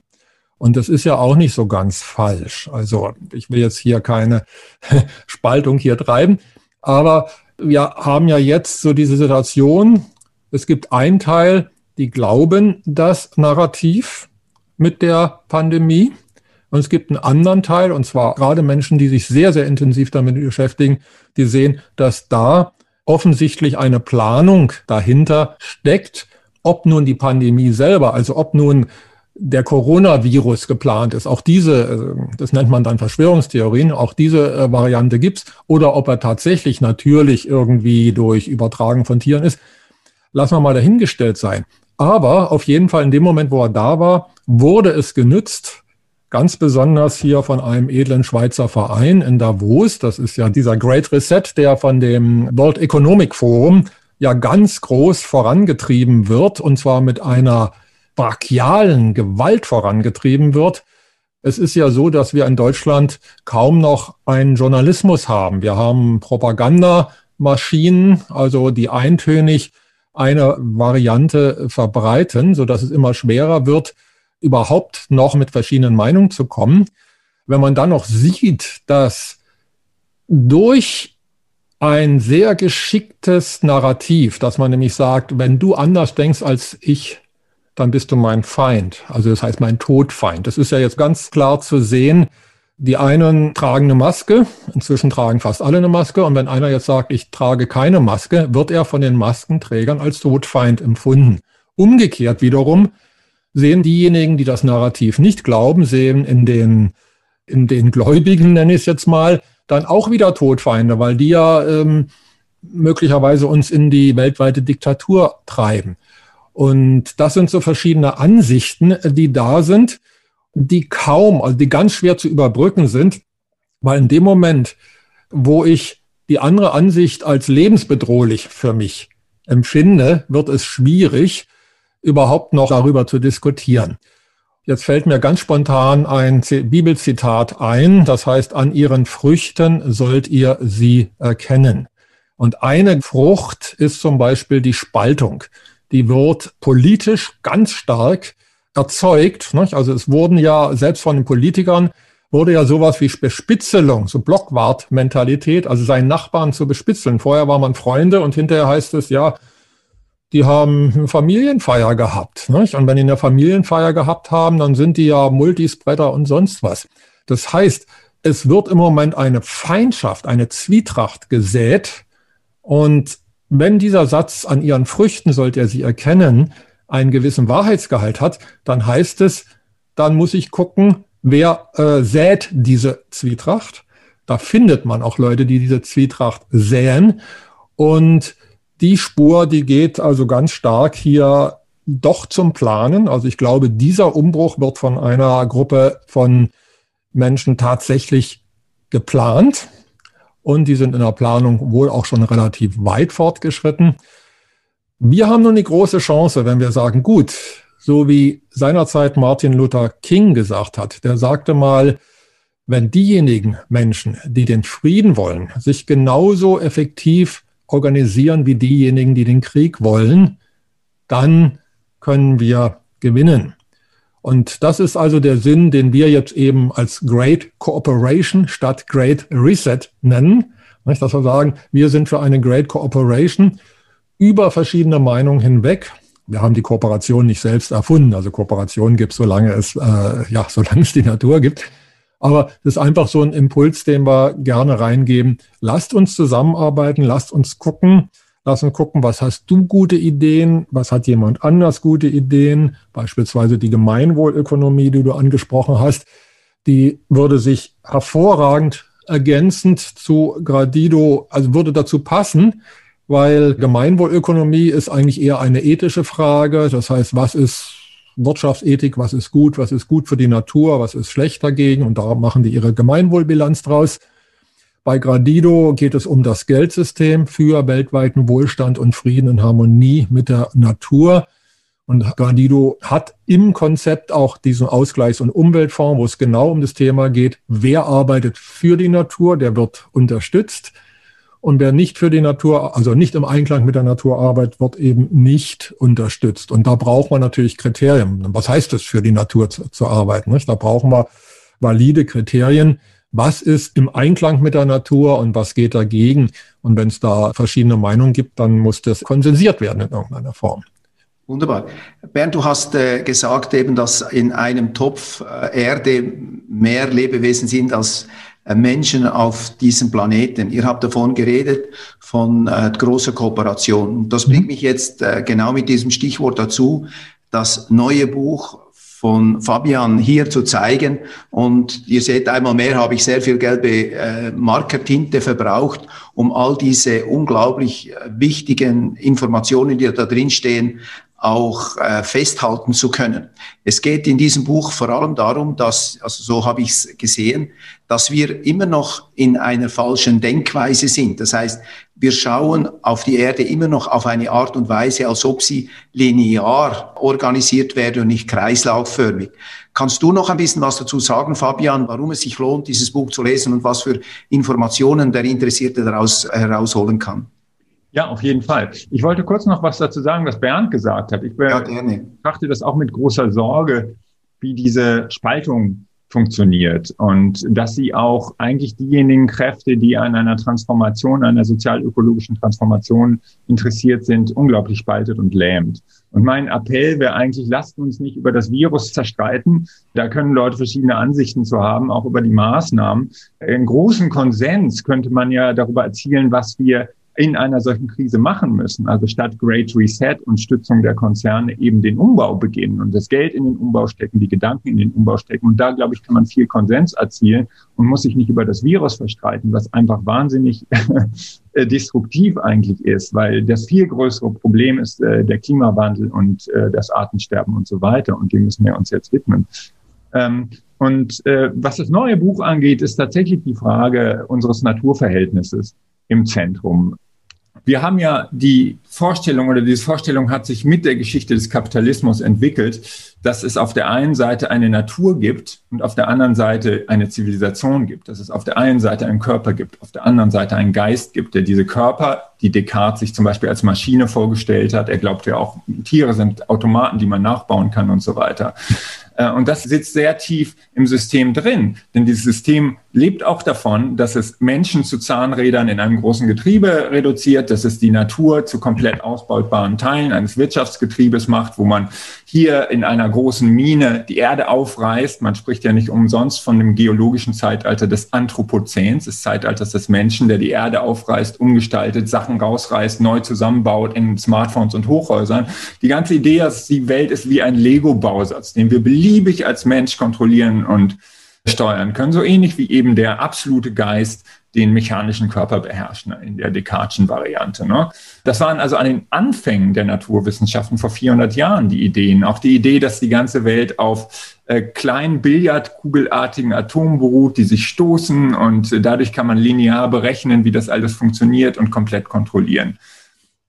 Und das ist ja auch nicht so ganz falsch. Also ich will jetzt hier keine Spaltung hier treiben. Aber wir haben ja jetzt so diese Situation, es gibt einen Teil, die glauben das Narrativ mit der Pandemie. Und es gibt einen anderen Teil, und zwar gerade Menschen, die sich sehr, sehr intensiv damit beschäftigen, die sehen, dass da offensichtlich eine Planung dahinter steckt, ob nun die Pandemie selber, also ob nun der Coronavirus geplant ist. Auch diese, äh, das nennt man dann Verschwörungstheorien, auch diese äh, Variante gibt's. Oder ob er tatsächlich natürlich irgendwie durch Übertragen von Tieren ist, lassen wir mal dahingestellt sein. Aber auf jeden Fall in dem Moment, wo er da war, wurde es genützt, ganz besonders hier von einem edlen Schweizer Verein in Davos. Das ist ja dieser Great Reset, der von dem World Economic Forum ja ganz groß vorangetrieben wird, und zwar mit einer brachialen Gewalt vorangetrieben wird. Es ist ja so, dass wir in Deutschland kaum noch einen Journalismus haben. Wir haben Propagandamaschinen, also die eintönig eine Variante verbreiten, so dass es immer schwerer wird, überhaupt noch mit verschiedenen Meinungen zu kommen. Wenn man dann noch sieht, dass durch ein sehr geschicktes Narrativ, dass man nämlich sagt, wenn du anders denkst als ich, dann bist du mein Feind. Also das heißt mein Todfeind. Das ist ja jetzt ganz klar zu sehen. Die einen tragen eine Maske, inzwischen tragen fast alle eine Maske. Und wenn einer jetzt sagt, ich trage keine Maske, wird er von den Maskenträgern als Todfeind empfunden. Umgekehrt wiederum sehen diejenigen, die das Narrativ nicht glauben, sehen in den, in den Gläubigen, nenne ich es jetzt mal, dann auch wieder Todfeinde, weil die ja ähm, möglicherweise uns in die weltweite Diktatur treiben. Und das sind so verschiedene Ansichten, die da sind, die kaum, also die ganz schwer zu überbrücken sind, weil in dem Moment, wo ich die andere Ansicht als lebensbedrohlich für mich empfinde, wird es schwierig, überhaupt noch darüber zu diskutieren. Jetzt fällt mir ganz spontan ein Bibelzitat ein, das heißt, an ihren Früchten sollt ihr sie erkennen. Und eine Frucht ist zum Beispiel die Spaltung die wird politisch ganz stark erzeugt. Nicht? Also es wurden ja selbst von den Politikern wurde ja sowas wie Bespitzelung, so Blockwart-Mentalität, also seinen Nachbarn zu bespitzeln. Vorher war man Freunde und hinterher heißt es ja, die haben eine Familienfeier gehabt. Nicht? Und wenn die eine Familienfeier gehabt haben, dann sind die ja Multispreader und sonst was. Das heißt, es wird im Moment eine Feindschaft, eine Zwietracht gesät und wenn dieser Satz an ihren Früchten, sollte er sie erkennen, einen gewissen Wahrheitsgehalt hat, dann heißt es, dann muss ich gucken, wer äh, sät diese Zwietracht. Da findet man auch Leute, die diese Zwietracht säen. Und die Spur, die geht also ganz stark hier doch zum Planen. Also ich glaube, dieser Umbruch wird von einer Gruppe von Menschen tatsächlich geplant und die sind in der Planung wohl auch schon relativ weit fortgeschritten. Wir haben nun die große Chance, wenn wir sagen, gut, so wie seinerzeit Martin Luther King gesagt hat, der sagte mal, wenn diejenigen Menschen, die den Frieden wollen, sich genauso effektiv organisieren wie diejenigen, die den Krieg wollen, dann können wir gewinnen. Und das ist also der Sinn, den wir jetzt eben als Great Cooperation statt Great Reset nennen, Nicht, dass wir sagen, wir sind für eine Great Cooperation über verschiedene Meinungen hinweg. Wir haben die Kooperation nicht selbst erfunden. Also Kooperation gibt es, solange es, äh, ja, solange es die Natur gibt. Aber das ist einfach so ein Impuls, den wir gerne reingeben. Lasst uns zusammenarbeiten, lasst uns gucken, lasst uns gucken, was hast du gute Ideen, was hat jemand anders gute Ideen, beispielsweise die Gemeinwohlökonomie, die du angesprochen hast, die würde sich hervorragend ergänzend zu Gradido, also würde dazu passen, weil Gemeinwohlökonomie ist eigentlich eher eine ethische Frage. Das heißt, was ist Wirtschaftsethik, was ist gut, was ist gut für die Natur, was ist schlecht dagegen und da machen die ihre Gemeinwohlbilanz draus. Bei Gradido geht es um das Geldsystem für weltweiten Wohlstand und Frieden und Harmonie mit der Natur. Und Gradido hat im Konzept auch diesen Ausgleichs- und Umweltfonds, wo es genau um das Thema geht, wer arbeitet für die Natur, der wird unterstützt. Und wer nicht für die Natur, also nicht im Einklang mit der Natur arbeitet, wird eben nicht unterstützt. Und da braucht man natürlich Kriterien. Was heißt es, für die Natur zu, zu arbeiten? Nicht? Da brauchen wir valide Kriterien. Was ist im Einklang mit der Natur und was geht dagegen? Und wenn es da verschiedene Meinungen gibt, dann muss das konsensiert werden in irgendeiner Form. Wunderbar. Bernd, du hast äh, gesagt eben, dass in einem Topf äh, Erde mehr Lebewesen sind als Menschen auf diesem Planeten. Ihr habt davon geredet, von äh, großer Kooperation. Das bringt mhm. mich jetzt äh, genau mit diesem Stichwort dazu, das neue Buch von Fabian hier zu zeigen. Und ihr seht einmal mehr, habe ich sehr viel gelbe äh, Markertinte verbraucht, um all diese unglaublich äh, wichtigen Informationen, die da drin stehen, auch äh, festhalten zu können. Es geht in diesem Buch vor allem darum, dass, also so habe ich es gesehen, dass wir immer noch in einer falschen Denkweise sind. Das heißt, wir schauen auf die Erde immer noch auf eine Art und Weise, als ob sie linear organisiert wäre und nicht kreislaufförmig. Kannst du noch ein bisschen was dazu sagen, Fabian, warum es sich lohnt, dieses Buch zu lesen und was für Informationen der Interessierte daraus herausholen kann? Ja, auf jeden Fall. Ich wollte kurz noch was dazu sagen, was Bernd gesagt hat. Ich betrachte das auch mit großer Sorge, wie diese Spaltung funktioniert und dass sie auch eigentlich diejenigen Kräfte, die an einer Transformation, einer sozial-ökologischen Transformation interessiert sind, unglaublich spaltet und lähmt. Und mein Appell wäre eigentlich, lasst uns nicht über das Virus zerstreiten. Da können Leute verschiedene Ansichten zu haben, auch über die Maßnahmen. Einen großen Konsens könnte man ja darüber erzielen, was wir in einer solchen Krise machen müssen. Also statt Great Reset und Stützung der Konzerne eben den Umbau beginnen und das Geld in den Umbau stecken, die Gedanken in den Umbau stecken. Und da, glaube ich, kann man viel Konsens erzielen und muss sich nicht über das Virus verstreiten, was einfach wahnsinnig äh, destruktiv eigentlich ist, weil das viel größere Problem ist äh, der Klimawandel und äh, das Artensterben und so weiter. Und dem müssen wir uns jetzt widmen. Ähm, und äh, was das neue Buch angeht, ist tatsächlich die Frage unseres Naturverhältnisses im Zentrum. Wir haben ja die Vorstellung oder diese Vorstellung hat sich mit der Geschichte des Kapitalismus entwickelt, dass es auf der einen Seite eine Natur gibt und auf der anderen Seite eine Zivilisation gibt. Dass es auf der einen Seite einen Körper gibt, auf der anderen Seite einen Geist gibt, der diese Körper, die Descartes sich zum Beispiel als Maschine vorgestellt hat, er glaubt ja auch, Tiere sind Automaten, die man nachbauen kann und so weiter. Äh, und das sitzt sehr tief im System drin, denn dieses System lebt auch davon, dass es Menschen zu Zahnrädern in einem großen Getriebe reduziert, dass es die Natur zu komplett ausbautbaren Teilen eines Wirtschaftsgetriebes macht, wo man hier in einer großen Mine die Erde aufreißt. Man spricht ja nicht umsonst von dem geologischen Zeitalter des Anthropozäns, des Zeitalters des Menschen, der die Erde aufreißt, umgestaltet, Sachen rausreißt, neu zusammenbaut in Smartphones und Hochhäusern. Die ganze Idee, dass die Welt ist wie ein Lego-Bausatz, den wir beliebig als Mensch kontrollieren und steuern können, so ähnlich wie eben der absolute Geist den mechanischen Körper beherrscht, ne, in der Descartes'schen Variante. Ne? Das waren also an den Anfängen der Naturwissenschaften vor 400 Jahren die Ideen. Auch die Idee, dass die ganze Welt auf äh, kleinen Billardkugelartigen Atomen beruht, die sich stoßen und äh, dadurch kann man linear berechnen, wie das alles funktioniert und komplett kontrollieren.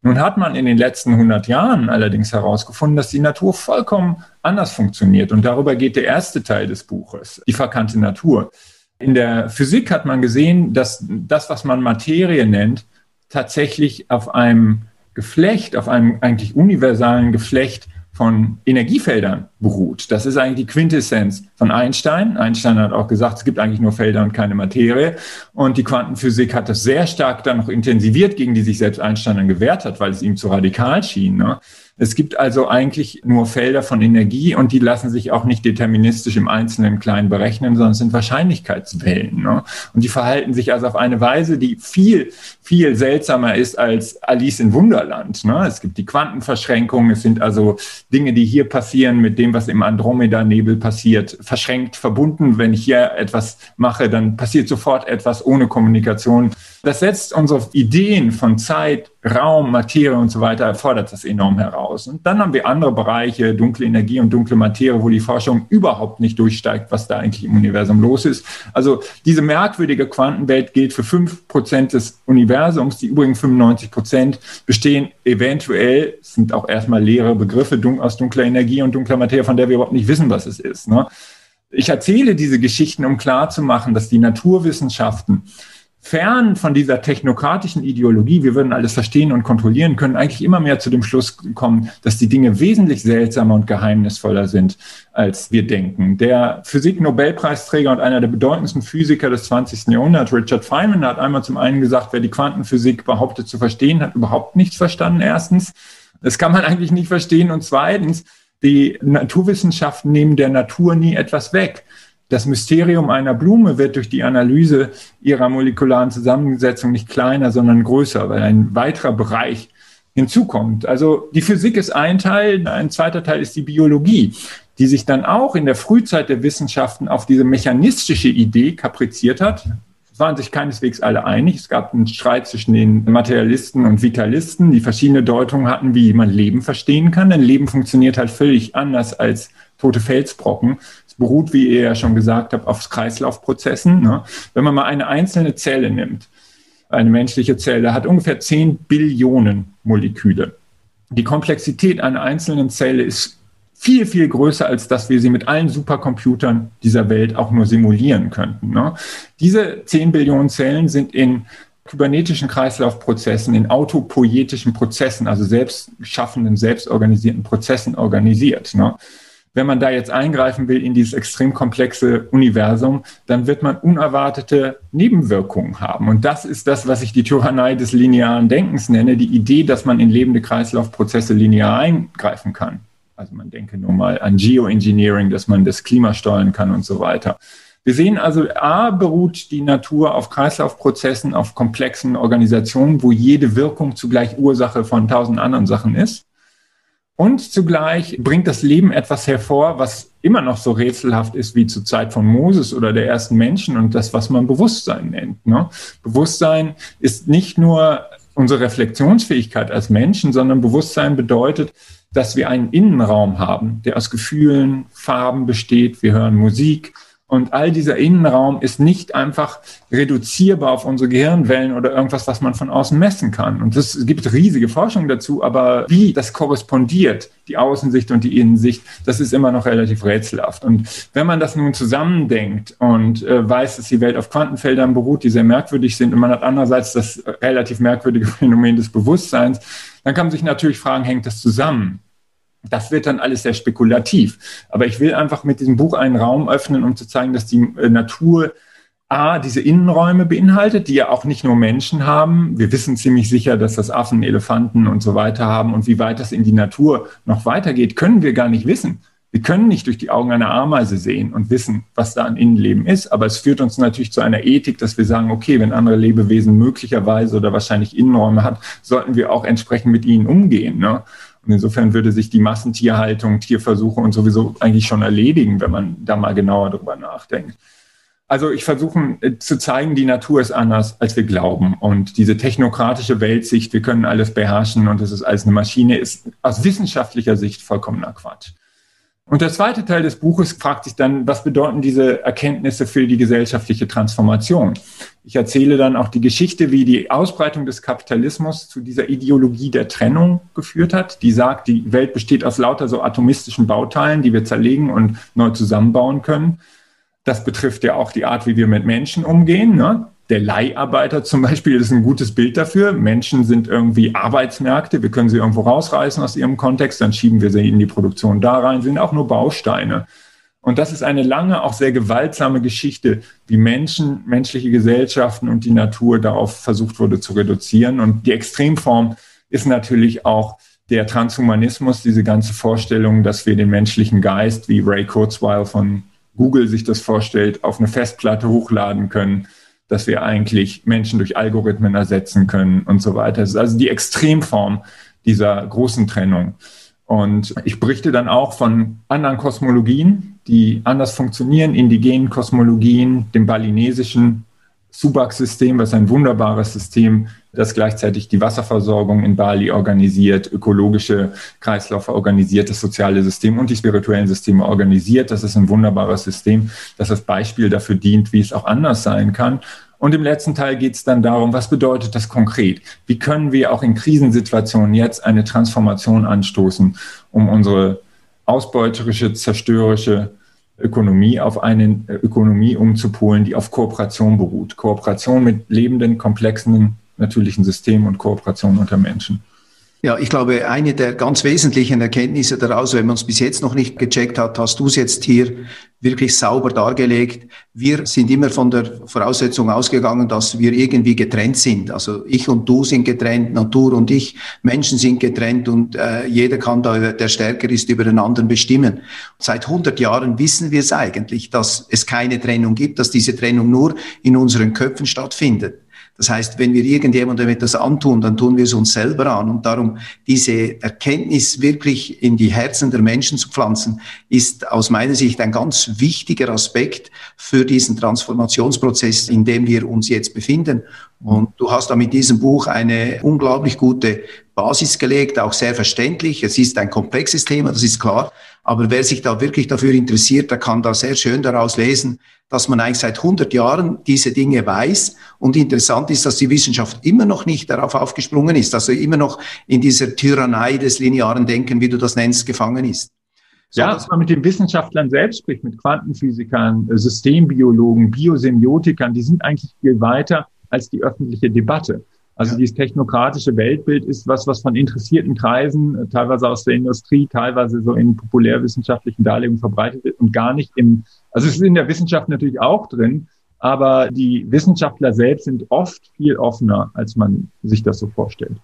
Nun hat man in den letzten 100 Jahren allerdings herausgefunden, dass die Natur vollkommen anders funktioniert. Und darüber geht der erste Teil des Buches, die verkannte Natur. In der Physik hat man gesehen, dass das, was man Materie nennt, tatsächlich auf einem Geflecht, auf einem eigentlich universalen Geflecht von Energiefeldern beruht. Das ist eigentlich die Quintessenz von Einstein. Einstein hat auch gesagt, es gibt eigentlich nur Felder und keine Materie. Und die Quantenphysik hat das sehr stark dann noch intensiviert, gegen die sich selbst Einstein dann gewehrt hat, weil es ihm zu radikal schien. Ne? Es gibt also eigentlich nur Felder von Energie und die lassen sich auch nicht deterministisch im Einzelnen klein berechnen, sondern sind Wahrscheinlichkeitswellen. Ne? Und die verhalten sich also auf eine Weise, die viel, viel seltsamer ist als Alice in Wunderland. Ne? Es gibt die Quantenverschränkungen, es sind also Dinge, die hier passieren mit dem, was im Andromeda-Nebel passiert, verschränkt verbunden. Wenn ich hier etwas mache, dann passiert sofort etwas ohne Kommunikation. Das setzt unsere Ideen von Zeit, Raum, Materie und so weiter, erfordert das enorm heraus. Und dann haben wir andere Bereiche, dunkle Energie und dunkle Materie, wo die Forschung überhaupt nicht durchsteigt, was da eigentlich im Universum los ist. Also diese merkwürdige Quantenwelt gilt für fünf Prozent des Universums. Die übrigen 95 Prozent bestehen eventuell, sind auch erstmal leere Begriffe aus dunkler Energie und dunkler Materie, von der wir überhaupt nicht wissen, was es ist. Ne? Ich erzähle diese Geschichten, um klarzumachen, dass die Naturwissenschaften fern von dieser technokratischen Ideologie, wir würden alles verstehen und kontrollieren können, eigentlich immer mehr zu dem Schluss kommen, dass die Dinge wesentlich seltsamer und geheimnisvoller sind, als wir denken. Der Physik-Nobelpreisträger und einer der bedeutendsten Physiker des 20. Jahrhunderts, Richard Feynman, hat einmal zum einen gesagt, wer die Quantenphysik behauptet zu verstehen, hat überhaupt nichts verstanden, erstens. Das kann man eigentlich nicht verstehen. Und zweitens, die Naturwissenschaften nehmen der Natur nie etwas weg. Das Mysterium einer Blume wird durch die Analyse ihrer molekularen Zusammensetzung nicht kleiner, sondern größer, weil ein weiterer Bereich hinzukommt. Also die Physik ist ein Teil, ein zweiter Teil ist die Biologie, die sich dann auch in der Frühzeit der Wissenschaften auf diese mechanistische Idee kapriziert hat. Es waren sich keineswegs alle einig. Es gab einen Streit zwischen den Materialisten und Vitalisten, die verschiedene Deutungen hatten, wie man Leben verstehen kann. Denn Leben funktioniert halt völlig anders als tote Felsbrocken beruht, wie ihr ja schon gesagt habt, auf Kreislaufprozessen. Ne? Wenn man mal eine einzelne Zelle nimmt, eine menschliche Zelle hat ungefähr 10 Billionen Moleküle. Die Komplexität einer einzelnen Zelle ist viel, viel größer, als dass wir sie mit allen Supercomputern dieser Welt auch nur simulieren könnten. Ne? Diese 10 Billionen Zellen sind in kybernetischen Kreislaufprozessen, in autopoietischen Prozessen, also selbstschaffenden, selbstorganisierten Prozessen organisiert. Ne? Wenn man da jetzt eingreifen will in dieses extrem komplexe Universum, dann wird man unerwartete Nebenwirkungen haben. Und das ist das, was ich die Tyrannei des linearen Denkens nenne, die Idee, dass man in lebende Kreislaufprozesse linear eingreifen kann. Also man denke nur mal an Geoengineering, dass man das Klima steuern kann und so weiter. Wir sehen also, a, beruht die Natur auf Kreislaufprozessen, auf komplexen Organisationen, wo jede Wirkung zugleich Ursache von tausend anderen Sachen ist. Und zugleich bringt das Leben etwas hervor, was immer noch so rätselhaft ist wie zur Zeit von Moses oder der ersten Menschen und das, was man Bewusstsein nennt. Ne? Bewusstsein ist nicht nur unsere Reflexionsfähigkeit als Menschen, sondern Bewusstsein bedeutet, dass wir einen Innenraum haben, der aus Gefühlen, Farben besteht. Wir hören Musik, und all dieser Innenraum ist nicht einfach reduzierbar auf unsere Gehirnwellen oder irgendwas, was man von außen messen kann. Und es gibt riesige Forschung dazu, aber wie das korrespondiert, die Außensicht und die Innensicht, das ist immer noch relativ rätselhaft. Und wenn man das nun zusammendenkt und äh, weiß, dass die Welt auf Quantenfeldern beruht, die sehr merkwürdig sind, und man hat andererseits das relativ merkwürdige Phänomen des Bewusstseins, dann kann man sich natürlich fragen, hängt das zusammen? Das wird dann alles sehr spekulativ. Aber ich will einfach mit diesem Buch einen Raum öffnen, um zu zeigen, dass die äh, Natur A, diese Innenräume beinhaltet, die ja auch nicht nur Menschen haben. Wir wissen ziemlich sicher, dass das Affen, Elefanten und so weiter haben. Und wie weit das in die Natur noch weitergeht, können wir gar nicht wissen. Wir können nicht durch die Augen einer Ameise sehen und wissen, was da an Innenleben ist. Aber es führt uns natürlich zu einer Ethik, dass wir sagen, okay, wenn andere Lebewesen möglicherweise oder wahrscheinlich Innenräume hat, sollten wir auch entsprechend mit ihnen umgehen. Ne? Und insofern würde sich die Massentierhaltung, Tierversuche und sowieso eigentlich schon erledigen, wenn man da mal genauer drüber nachdenkt. Also ich versuche äh, zu zeigen, die Natur ist anders, als wir glauben. Und diese technokratische Weltsicht, wir können alles beherrschen und es ist alles eine Maschine, ist aus wissenschaftlicher Sicht vollkommener Quatsch. Und der zweite Teil des Buches fragt sich dann, was bedeuten diese Erkenntnisse für die gesellschaftliche Transformation? Ich erzähle dann auch die Geschichte, wie die Ausbreitung des Kapitalismus zu dieser Ideologie der Trennung geführt hat, die sagt, die Welt besteht aus lauter so atomistischen Bauteilen, die wir zerlegen und neu zusammenbauen können. Das betrifft ja auch die Art, wie wir mit Menschen umgehen. Ne? Der Leiharbeiter zum Beispiel ist ein gutes Bild dafür. Menschen sind irgendwie Arbeitsmärkte. Wir können sie irgendwo rausreißen aus ihrem Kontext, dann schieben wir sie in die Produktion da rein, sind auch nur Bausteine. Und das ist eine lange, auch sehr gewaltsame Geschichte, wie Menschen, menschliche Gesellschaften und die Natur darauf versucht wurde zu reduzieren. Und die Extremform ist natürlich auch der Transhumanismus, diese ganze Vorstellung, dass wir den menschlichen Geist, wie Ray Kurzweil von Google sich das vorstellt, auf eine Festplatte hochladen können, dass wir eigentlich Menschen durch Algorithmen ersetzen können und so weiter. Das ist also die Extremform dieser großen Trennung. Und ich berichte dann auch von anderen Kosmologien, die anders funktionieren, indigenen Kosmologien, dem balinesischen Subac-System, was ein wunderbares System, das gleichzeitig die Wasserversorgung in Bali organisiert, ökologische Kreisläufe organisiert, das soziale System und die spirituellen Systeme organisiert. Das ist ein wunderbares System, das als Beispiel dafür dient, wie es auch anders sein kann. Und im letzten Teil geht es dann darum, was bedeutet das konkret? Wie können wir auch in Krisensituationen jetzt eine Transformation anstoßen, um unsere ausbeuterische, zerstörerische Ökonomie auf eine Ökonomie umzupolen, die auf Kooperation beruht. Kooperation mit lebenden, komplexen, natürlichen Systemen und Kooperation unter Menschen. Ja, ich glaube, eine der ganz wesentlichen Erkenntnisse daraus, wenn man es bis jetzt noch nicht gecheckt hat, hast du es jetzt hier wirklich sauber dargelegt. Wir sind immer von der Voraussetzung ausgegangen, dass wir irgendwie getrennt sind. Also ich und du sind getrennt, Natur und ich, Menschen sind getrennt und äh, jeder kann da, der stärker ist, über den anderen bestimmen. Seit 100 Jahren wissen wir es eigentlich, dass es keine Trennung gibt, dass diese Trennung nur in unseren Köpfen stattfindet. Das heißt, wenn wir irgendjemandem etwas antun, dann tun wir es uns selber an. Und darum diese Erkenntnis wirklich in die Herzen der Menschen zu pflanzen, ist aus meiner Sicht ein ganz wichtiger Aspekt für diesen Transformationsprozess, in dem wir uns jetzt befinden. Und du hast da mit diesem Buch eine unglaublich gute Basis gelegt, auch sehr verständlich. Es ist ein komplexes Thema, das ist klar. Aber wer sich da wirklich dafür interessiert, der kann da sehr schön daraus lesen, dass man eigentlich seit 100 Jahren diese Dinge weiß. Und interessant ist, dass die Wissenschaft immer noch nicht darauf aufgesprungen ist, also immer noch in dieser Tyrannei des linearen Denken, wie du das nennst, gefangen ist. So, ja, dass man mit den Wissenschaftlern selbst spricht, mit Quantenphysikern, Systembiologen, Biosemiotikern, die sind eigentlich viel weiter als die öffentliche Debatte. Also ja. dieses technokratische Weltbild ist was, was von interessierten Kreisen, äh, teilweise aus der Industrie, teilweise so in populärwissenschaftlichen Darlegungen verbreitet wird und gar nicht im, also es ist in der Wissenschaft natürlich auch drin, aber die Wissenschaftler selbst sind oft viel offener, als man sich das so vorstellt.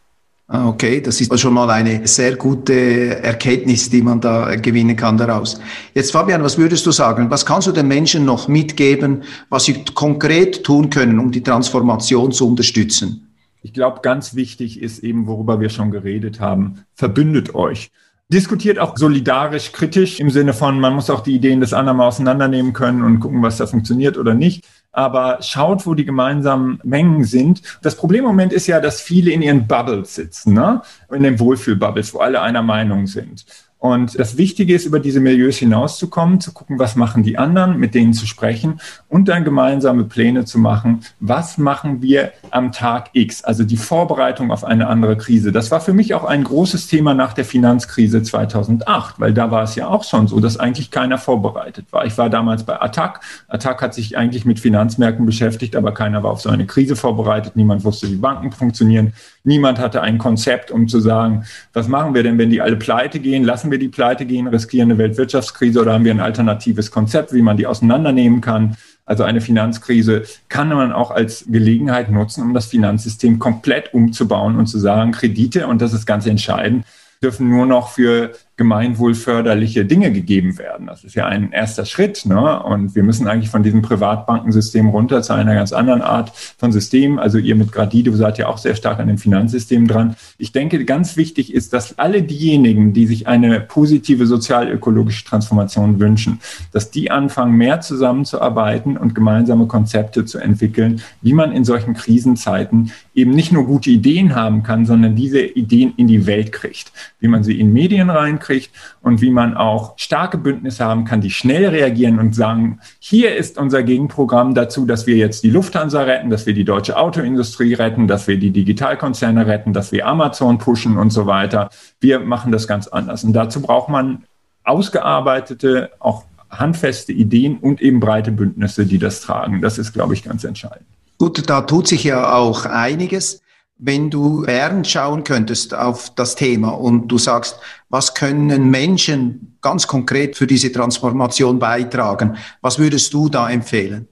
Ah, okay, das ist schon mal eine sehr gute Erkenntnis, die man da gewinnen kann daraus. Jetzt Fabian, was würdest du sagen? Was kannst du den Menschen noch mitgeben, was sie konkret tun können, um die Transformation zu unterstützen? Ich glaube, ganz wichtig ist eben, worüber wir schon geredet haben, verbündet euch. Diskutiert auch solidarisch, kritisch im Sinne von, man muss auch die Ideen des anderen mal auseinandernehmen können und gucken, was da funktioniert oder nicht. Aber schaut, wo die gemeinsamen Mengen sind. Das Problem im Moment ist ja, dass viele in ihren Bubbles sitzen, ne? in den Wohlfühlbubbles, wo alle einer Meinung sind. Und das Wichtige ist, über diese Milieus hinauszukommen, zu gucken, was machen die anderen, mit denen zu sprechen und dann gemeinsame Pläne zu machen. Was machen wir am Tag X? Also die Vorbereitung auf eine andere Krise. Das war für mich auch ein großes Thema nach der Finanzkrise 2008, weil da war es ja auch schon so, dass eigentlich keiner vorbereitet war. Ich war damals bei Attac. Attac hat sich eigentlich mit Finanzmärkten beschäftigt, aber keiner war auf so eine Krise vorbereitet. Niemand wusste, wie Banken funktionieren. Niemand hatte ein Konzept, um zu sagen, was machen wir denn, wenn die alle pleite gehen? Lassen wir die pleite gehen, riskieren eine Weltwirtschaftskrise oder haben wir ein alternatives Konzept, wie man die auseinandernehmen kann? Also eine Finanzkrise kann man auch als Gelegenheit nutzen, um das Finanzsystem komplett umzubauen und zu sagen, Kredite, und das ist ganz entscheidend, dürfen nur noch für gemeinwohlförderliche Dinge gegeben werden. Das ist ja ein erster Schritt. Ne? Und wir müssen eigentlich von diesem Privatbankensystem runter zu einer ganz anderen Art von System. Also ihr mit Gradido seid ja auch sehr stark an dem Finanzsystem dran. Ich denke, ganz wichtig ist, dass alle diejenigen, die sich eine positive sozial-ökologische Transformation wünschen, dass die anfangen, mehr zusammenzuarbeiten und gemeinsame Konzepte zu entwickeln, wie man in solchen Krisenzeiten eben nicht nur gute Ideen haben kann, sondern diese Ideen in die Welt kriegt, wie man sie in Medien reinkriegt, kriegt und wie man auch starke Bündnisse haben kann, die schnell reagieren und sagen, hier ist unser Gegenprogramm dazu, dass wir jetzt die Lufthansa retten, dass wir die deutsche Autoindustrie retten, dass wir die Digitalkonzerne retten, dass wir Amazon pushen und so weiter. Wir machen das ganz anders. Und dazu braucht man ausgearbeitete, auch handfeste Ideen und eben breite Bündnisse, die das tragen. Das ist, glaube ich, ganz entscheidend. Gut, da tut sich ja auch einiges. Wenn du Bern schauen könntest auf das Thema und du sagst, was können Menschen ganz konkret für diese Transformation beitragen, was würdest du da empfehlen?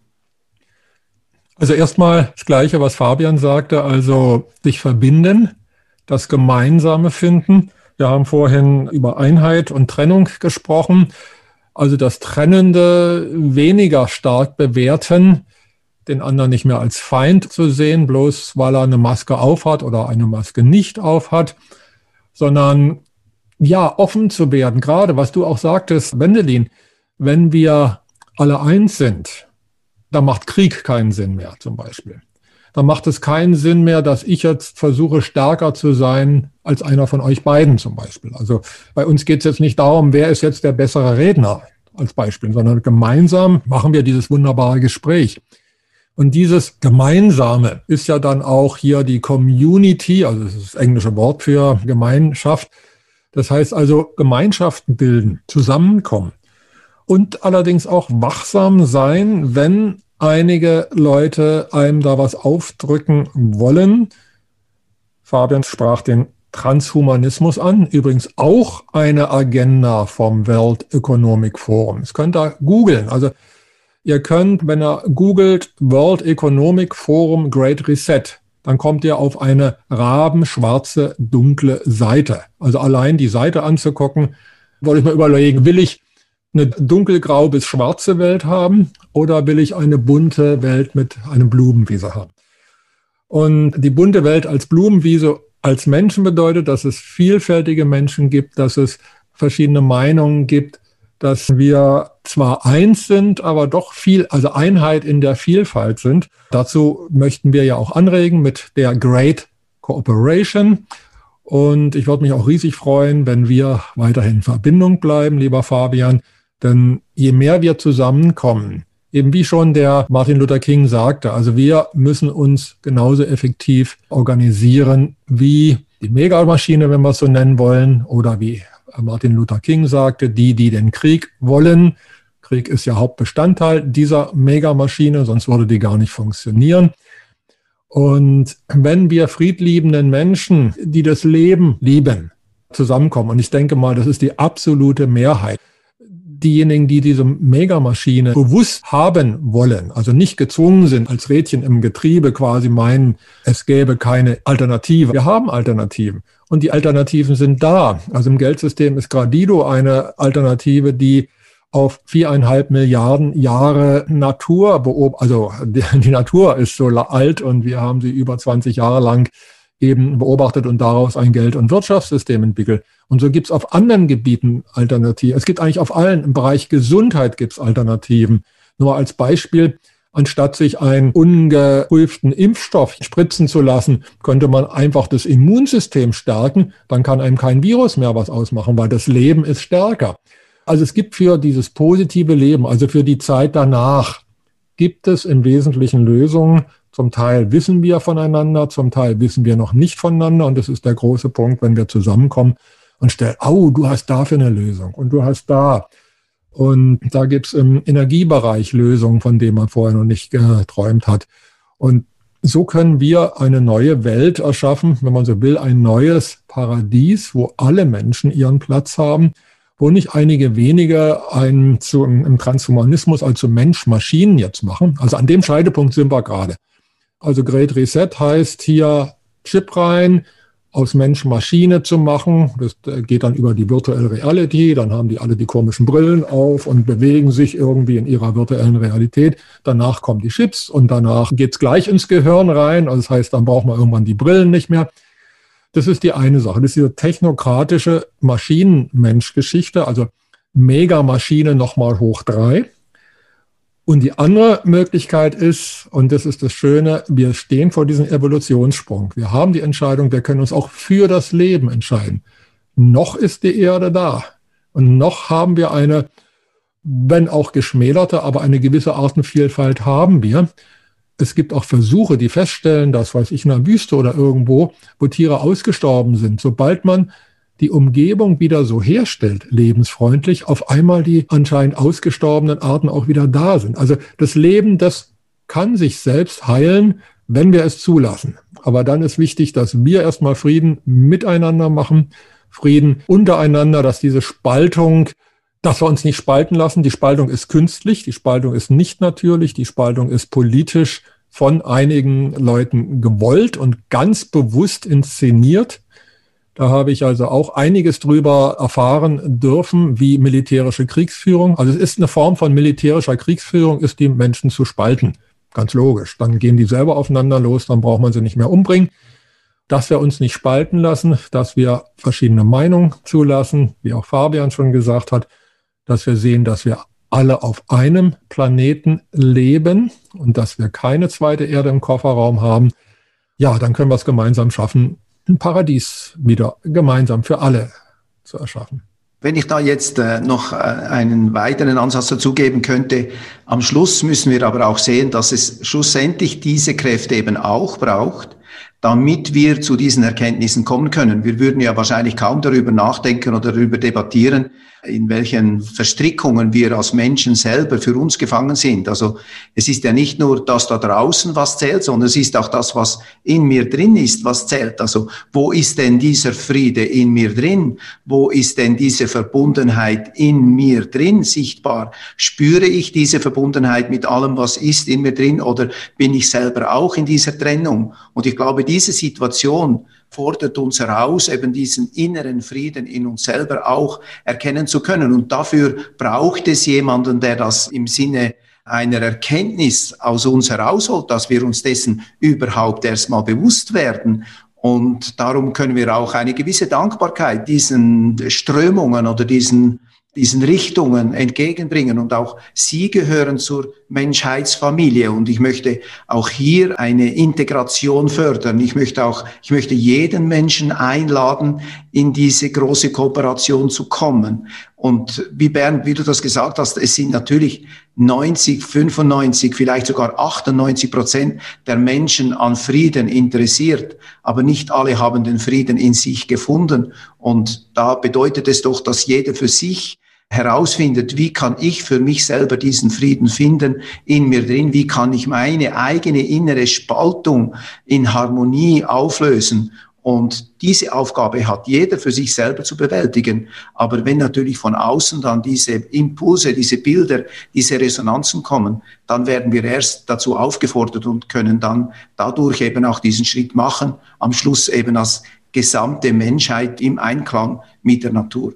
Also erstmal das Gleiche, was Fabian sagte, also sich verbinden, das Gemeinsame finden. Wir haben vorhin über Einheit und Trennung gesprochen. Also das Trennende weniger stark bewerten, den anderen nicht mehr als Feind zu sehen, bloß weil er eine Maske aufhat oder eine Maske nicht aufhat, sondern ja, offen zu werden. Gerade was du auch sagtest, Wendelin, wenn wir alle eins sind, da macht Krieg keinen Sinn mehr zum Beispiel. Da macht es keinen Sinn mehr, dass ich jetzt versuche, stärker zu sein als einer von euch beiden zum Beispiel. Also bei uns geht es jetzt nicht darum, wer ist jetzt der bessere Redner als Beispiel, sondern gemeinsam machen wir dieses wunderbare Gespräch. Und dieses Gemeinsame ist ja dann auch hier die Community, also das ist das englische Wort für Gemeinschaft. Das heißt also Gemeinschaften bilden, zusammenkommen und allerdings auch wachsam sein, wenn einige Leute einem da was aufdrücken wollen. Fabian sprach den Transhumanismus an, übrigens auch eine Agenda vom World Economic Forum. Das könnt ihr googeln. Also Ihr könnt, wenn ihr googelt World Economic Forum Great Reset, dann kommt ihr auf eine rabenschwarze, dunkle Seite. Also allein die Seite anzugucken, wollte ich mal überlegen, will ich eine dunkelgrau bis schwarze Welt haben oder will ich eine bunte Welt mit einem Blumenwiese haben? Und die bunte Welt als Blumenwiese als Menschen bedeutet, dass es vielfältige Menschen gibt, dass es verschiedene Meinungen gibt, dass wir zwar eins sind, aber doch viel, also Einheit in der Vielfalt sind. Dazu möchten wir ja auch anregen mit der Great Cooperation. Und ich würde mich auch riesig freuen, wenn wir weiterhin in Verbindung bleiben, lieber Fabian. Denn je mehr wir zusammenkommen, eben wie schon der Martin Luther King sagte, also wir müssen uns genauso effektiv organisieren wie die Megamaschine, wenn wir es so nennen wollen, oder wie Martin Luther King sagte, die, die den Krieg wollen. Krieg ist ja Hauptbestandteil dieser Megamaschine, sonst würde die gar nicht funktionieren. Und wenn wir friedliebenden Menschen, die das Leben lieben, zusammenkommen, und ich denke mal, das ist die absolute Mehrheit, diejenigen, die diese Megamaschine bewusst haben wollen, also nicht gezwungen sind, als Rädchen im Getriebe quasi meinen, es gäbe keine Alternative. Wir haben Alternativen und die Alternativen sind da. Also im Geldsystem ist Gradido eine Alternative, die auf viereinhalb Milliarden Jahre Natur beobachtet, also die, Natur ist so alt und wir haben sie über 20 Jahre lang eben beobachtet und daraus ein Geld- und Wirtschaftssystem entwickelt. Und so gibt es auf anderen Gebieten Alternativen. Es gibt eigentlich auf allen, im Bereich Gesundheit gibt es Alternativen. Nur als Beispiel, anstatt sich einen ungeprüften Impfstoff spritzen zu lassen, könnte man einfach das Immunsystem stärken. Dann kann einem kein Virus mehr was ausmachen, weil das Leben ist stärker. Also es gibt für dieses positive Leben, also für die Zeit danach, gibt es im Wesentlichen Lösungen, zum Teil wissen wir voneinander, zum Teil wissen wir noch nicht voneinander. Und das ist der große Punkt, wenn wir zusammenkommen und stellen, oh, du hast dafür eine Lösung und du hast da. Und da gibt's im Energiebereich Lösungen, von denen man vorher noch nicht geträumt hat. Und so können wir eine neue Welt erschaffen, wenn man so will, ein neues Paradies, wo alle Menschen ihren Platz haben, wo nicht einige wenige einen zu, im Transhumanismus als Mensch-Maschinen jetzt machen. Also an dem Scheidepunkt sind wir gerade. Also Great Reset heißt hier Chip rein, aus Mensch Maschine zu machen. Das äh, geht dann über die Virtual Reality. Dann haben die alle die komischen Brillen auf und bewegen sich irgendwie in ihrer virtuellen Realität. Danach kommen die Chips und danach geht's gleich ins Gehirn rein. Also das heißt, dann braucht man irgendwann die Brillen nicht mehr. Das ist die eine Sache. Das ist diese technokratische Maschinenmensch-Geschichte, also Megamaschine nochmal hoch drei. Und die andere Möglichkeit ist, und das ist das Schöne, wir stehen vor diesem Evolutionssprung. Wir haben die Entscheidung, wir können uns auch für das Leben entscheiden. Noch ist die Erde da. Und noch haben wir eine, wenn auch geschmälerte, aber eine gewisse Artenvielfalt haben wir. Es gibt auch Versuche, die feststellen, dass, weiß ich, in einer Wüste oder irgendwo, wo Tiere ausgestorben sind, sobald man die Umgebung wieder so herstellt, lebensfreundlich, auf einmal die anscheinend ausgestorbenen Arten auch wieder da sind. Also das Leben, das kann sich selbst heilen, wenn wir es zulassen. Aber dann ist wichtig, dass wir erstmal Frieden miteinander machen, Frieden untereinander, dass diese Spaltung, dass wir uns nicht spalten lassen. Die Spaltung ist künstlich, die Spaltung ist nicht natürlich, die Spaltung ist politisch von einigen Leuten gewollt und ganz bewusst inszeniert. Da habe ich also auch einiges drüber erfahren dürfen, wie militärische Kriegsführung. Also es ist eine Form von militärischer Kriegsführung, ist die Menschen zu spalten. Ganz logisch. Dann gehen die selber aufeinander los, dann braucht man sie nicht mehr umbringen. Dass wir uns nicht spalten lassen, dass wir verschiedene Meinungen zulassen, wie auch Fabian schon gesagt hat, dass wir sehen, dass wir alle auf einem Planeten leben und dass wir keine zweite Erde im Kofferraum haben, ja, dann können wir es gemeinsam schaffen, ein Paradies wieder gemeinsam für alle zu erschaffen. Wenn ich da jetzt äh, noch äh, einen weiteren Ansatz dazugeben könnte, am Schluss müssen wir aber auch sehen, dass es schlussendlich diese Kräfte eben auch braucht, damit wir zu diesen Erkenntnissen kommen können. Wir würden ja wahrscheinlich kaum darüber nachdenken oder darüber debattieren, in welchen Verstrickungen wir als Menschen selber für uns gefangen sind. Also es ist ja nicht nur das da draußen, was zählt, sondern es ist auch das, was in mir drin ist, was zählt. Also wo ist denn dieser Friede in mir drin? Wo ist denn diese Verbundenheit in mir drin sichtbar? Spüre ich diese Verbundenheit mit allem, was ist in mir drin oder bin ich selber auch in dieser Trennung? Und ich glaube, diese Situation fordert uns heraus, eben diesen inneren Frieden in uns selber auch erkennen zu können. Und dafür braucht es jemanden, der das im Sinne einer Erkenntnis aus uns herausholt, dass wir uns dessen überhaupt erstmal bewusst werden. Und darum können wir auch eine gewisse Dankbarkeit diesen Strömungen oder diesen diesen Richtungen entgegenbringen. Und auch Sie gehören zur Menschheitsfamilie. Und ich möchte auch hier eine Integration fördern. Ich möchte auch, ich möchte jeden Menschen einladen, in diese große Kooperation zu kommen. Und wie Bernd, wie du das gesagt hast, es sind natürlich 90, 95, vielleicht sogar 98 Prozent der Menschen an Frieden interessiert. Aber nicht alle haben den Frieden in sich gefunden. Und da bedeutet es doch, dass jeder für sich herausfindet, wie kann ich für mich selber diesen Frieden finden in mir drin, wie kann ich meine eigene innere Spaltung in Harmonie auflösen. Und diese Aufgabe hat jeder für sich selber zu bewältigen. Aber wenn natürlich von außen dann diese Impulse, diese Bilder, diese Resonanzen kommen, dann werden wir erst dazu aufgefordert und können dann dadurch eben auch diesen Schritt machen, am Schluss eben als gesamte Menschheit im Einklang mit der Natur.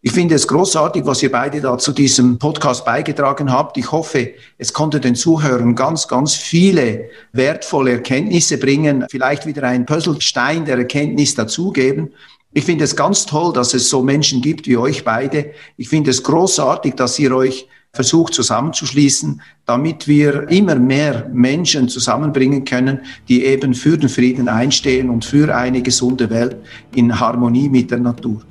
Ich finde es großartig, was ihr beide da zu diesem Podcast beigetragen habt. Ich hoffe, es konnte den Zuhörern ganz, ganz viele wertvolle Erkenntnisse bringen, vielleicht wieder ein Puzzlestein der Erkenntnis dazugeben. Ich finde es ganz toll, dass es so Menschen gibt wie euch beide. Ich finde es großartig, dass ihr euch versucht zusammenzuschließen, damit wir immer mehr Menschen zusammenbringen können, die eben für den Frieden einstehen und für eine gesunde Welt in Harmonie mit der Natur.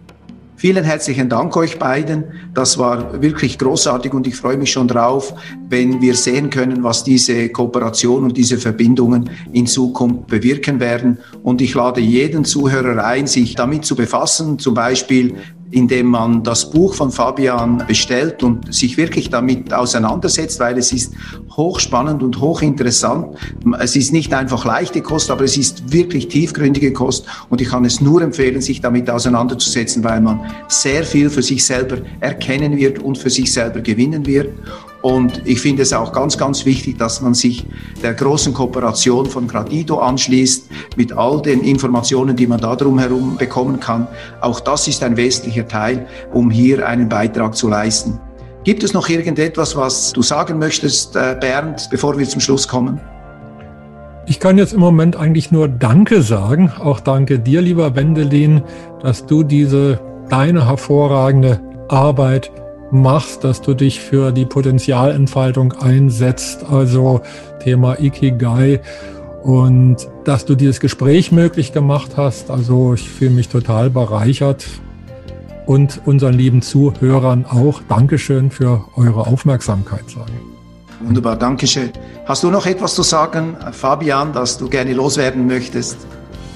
Vielen herzlichen Dank euch beiden. Das war wirklich großartig und ich freue mich schon drauf, wenn wir sehen können, was diese Kooperation und diese Verbindungen in Zukunft bewirken werden. Und ich lade jeden Zuhörer ein, sich damit zu befassen, zum Beispiel indem man das Buch von Fabian bestellt und sich wirklich damit auseinandersetzt, weil es ist hochspannend und hochinteressant. Es ist nicht einfach leichte Kost, aber es ist wirklich tiefgründige Kost und ich kann es nur empfehlen, sich damit auseinanderzusetzen, weil man sehr viel für sich selber erkennen wird und für sich selber gewinnen wird. Und ich finde es auch ganz, ganz wichtig, dass man sich der großen Kooperation von Gradido anschließt, mit all den Informationen, die man da drumherum bekommen kann. Auch das ist ein wesentlicher Teil, um hier einen Beitrag zu leisten. Gibt es noch irgendetwas, was du sagen möchtest, äh, Bernd, bevor wir zum Schluss kommen? Ich kann jetzt im Moment eigentlich nur Danke sagen. Auch danke dir, lieber Wendelin, dass du diese deine hervorragende Arbeit machst, dass du dich für die Potenzialentfaltung einsetzt, also Thema Ikigai und dass du dieses Gespräch möglich gemacht hast. Also ich fühle mich total bereichert und unseren lieben Zuhörern auch Dankeschön für eure Aufmerksamkeit sagen. Wunderbar, Dankeschön. Hast du noch etwas zu sagen, Fabian, das du gerne loswerden möchtest?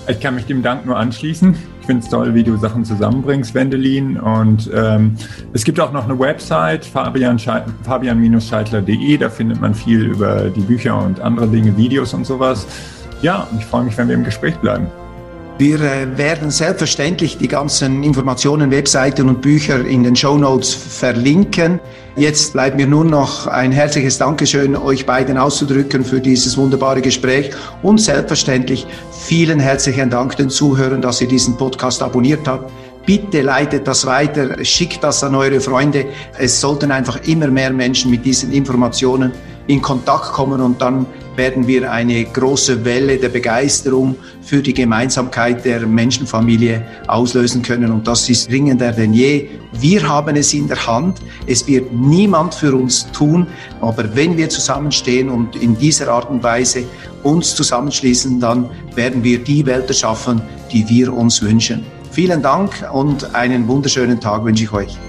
Ich kann mich dem Dank nur anschließen. Ich finde es toll, wie du Sachen zusammenbringst, Wendelin. Und ähm, es gibt auch noch eine Website, fabian-scheitler.de. Da findet man viel über die Bücher und andere Dinge, Videos und sowas. Ja, und ich freue mich, wenn wir im Gespräch bleiben. Wir äh, werden selbstverständlich die ganzen Informationen, Webseiten und Bücher in den Show Notes verlinken. Jetzt bleibt mir nur noch ein herzliches Dankeschön euch beiden auszudrücken für dieses wunderbare Gespräch und selbstverständlich vielen herzlichen Dank den Zuhörern, dass ihr diesen Podcast abonniert habt. Bitte leitet das weiter, schickt das an eure Freunde. Es sollten einfach immer mehr Menschen mit diesen Informationen in Kontakt kommen und dann werden wir eine große Welle der Begeisterung für die Gemeinsamkeit der Menschenfamilie auslösen können. Und das ist dringender denn je. Wir haben es in der Hand. Es wird niemand für uns tun. Aber wenn wir zusammenstehen und in dieser Art und Weise uns zusammenschließen, dann werden wir die Welt erschaffen, die wir uns wünschen. Vielen Dank und einen wunderschönen Tag wünsche ich euch.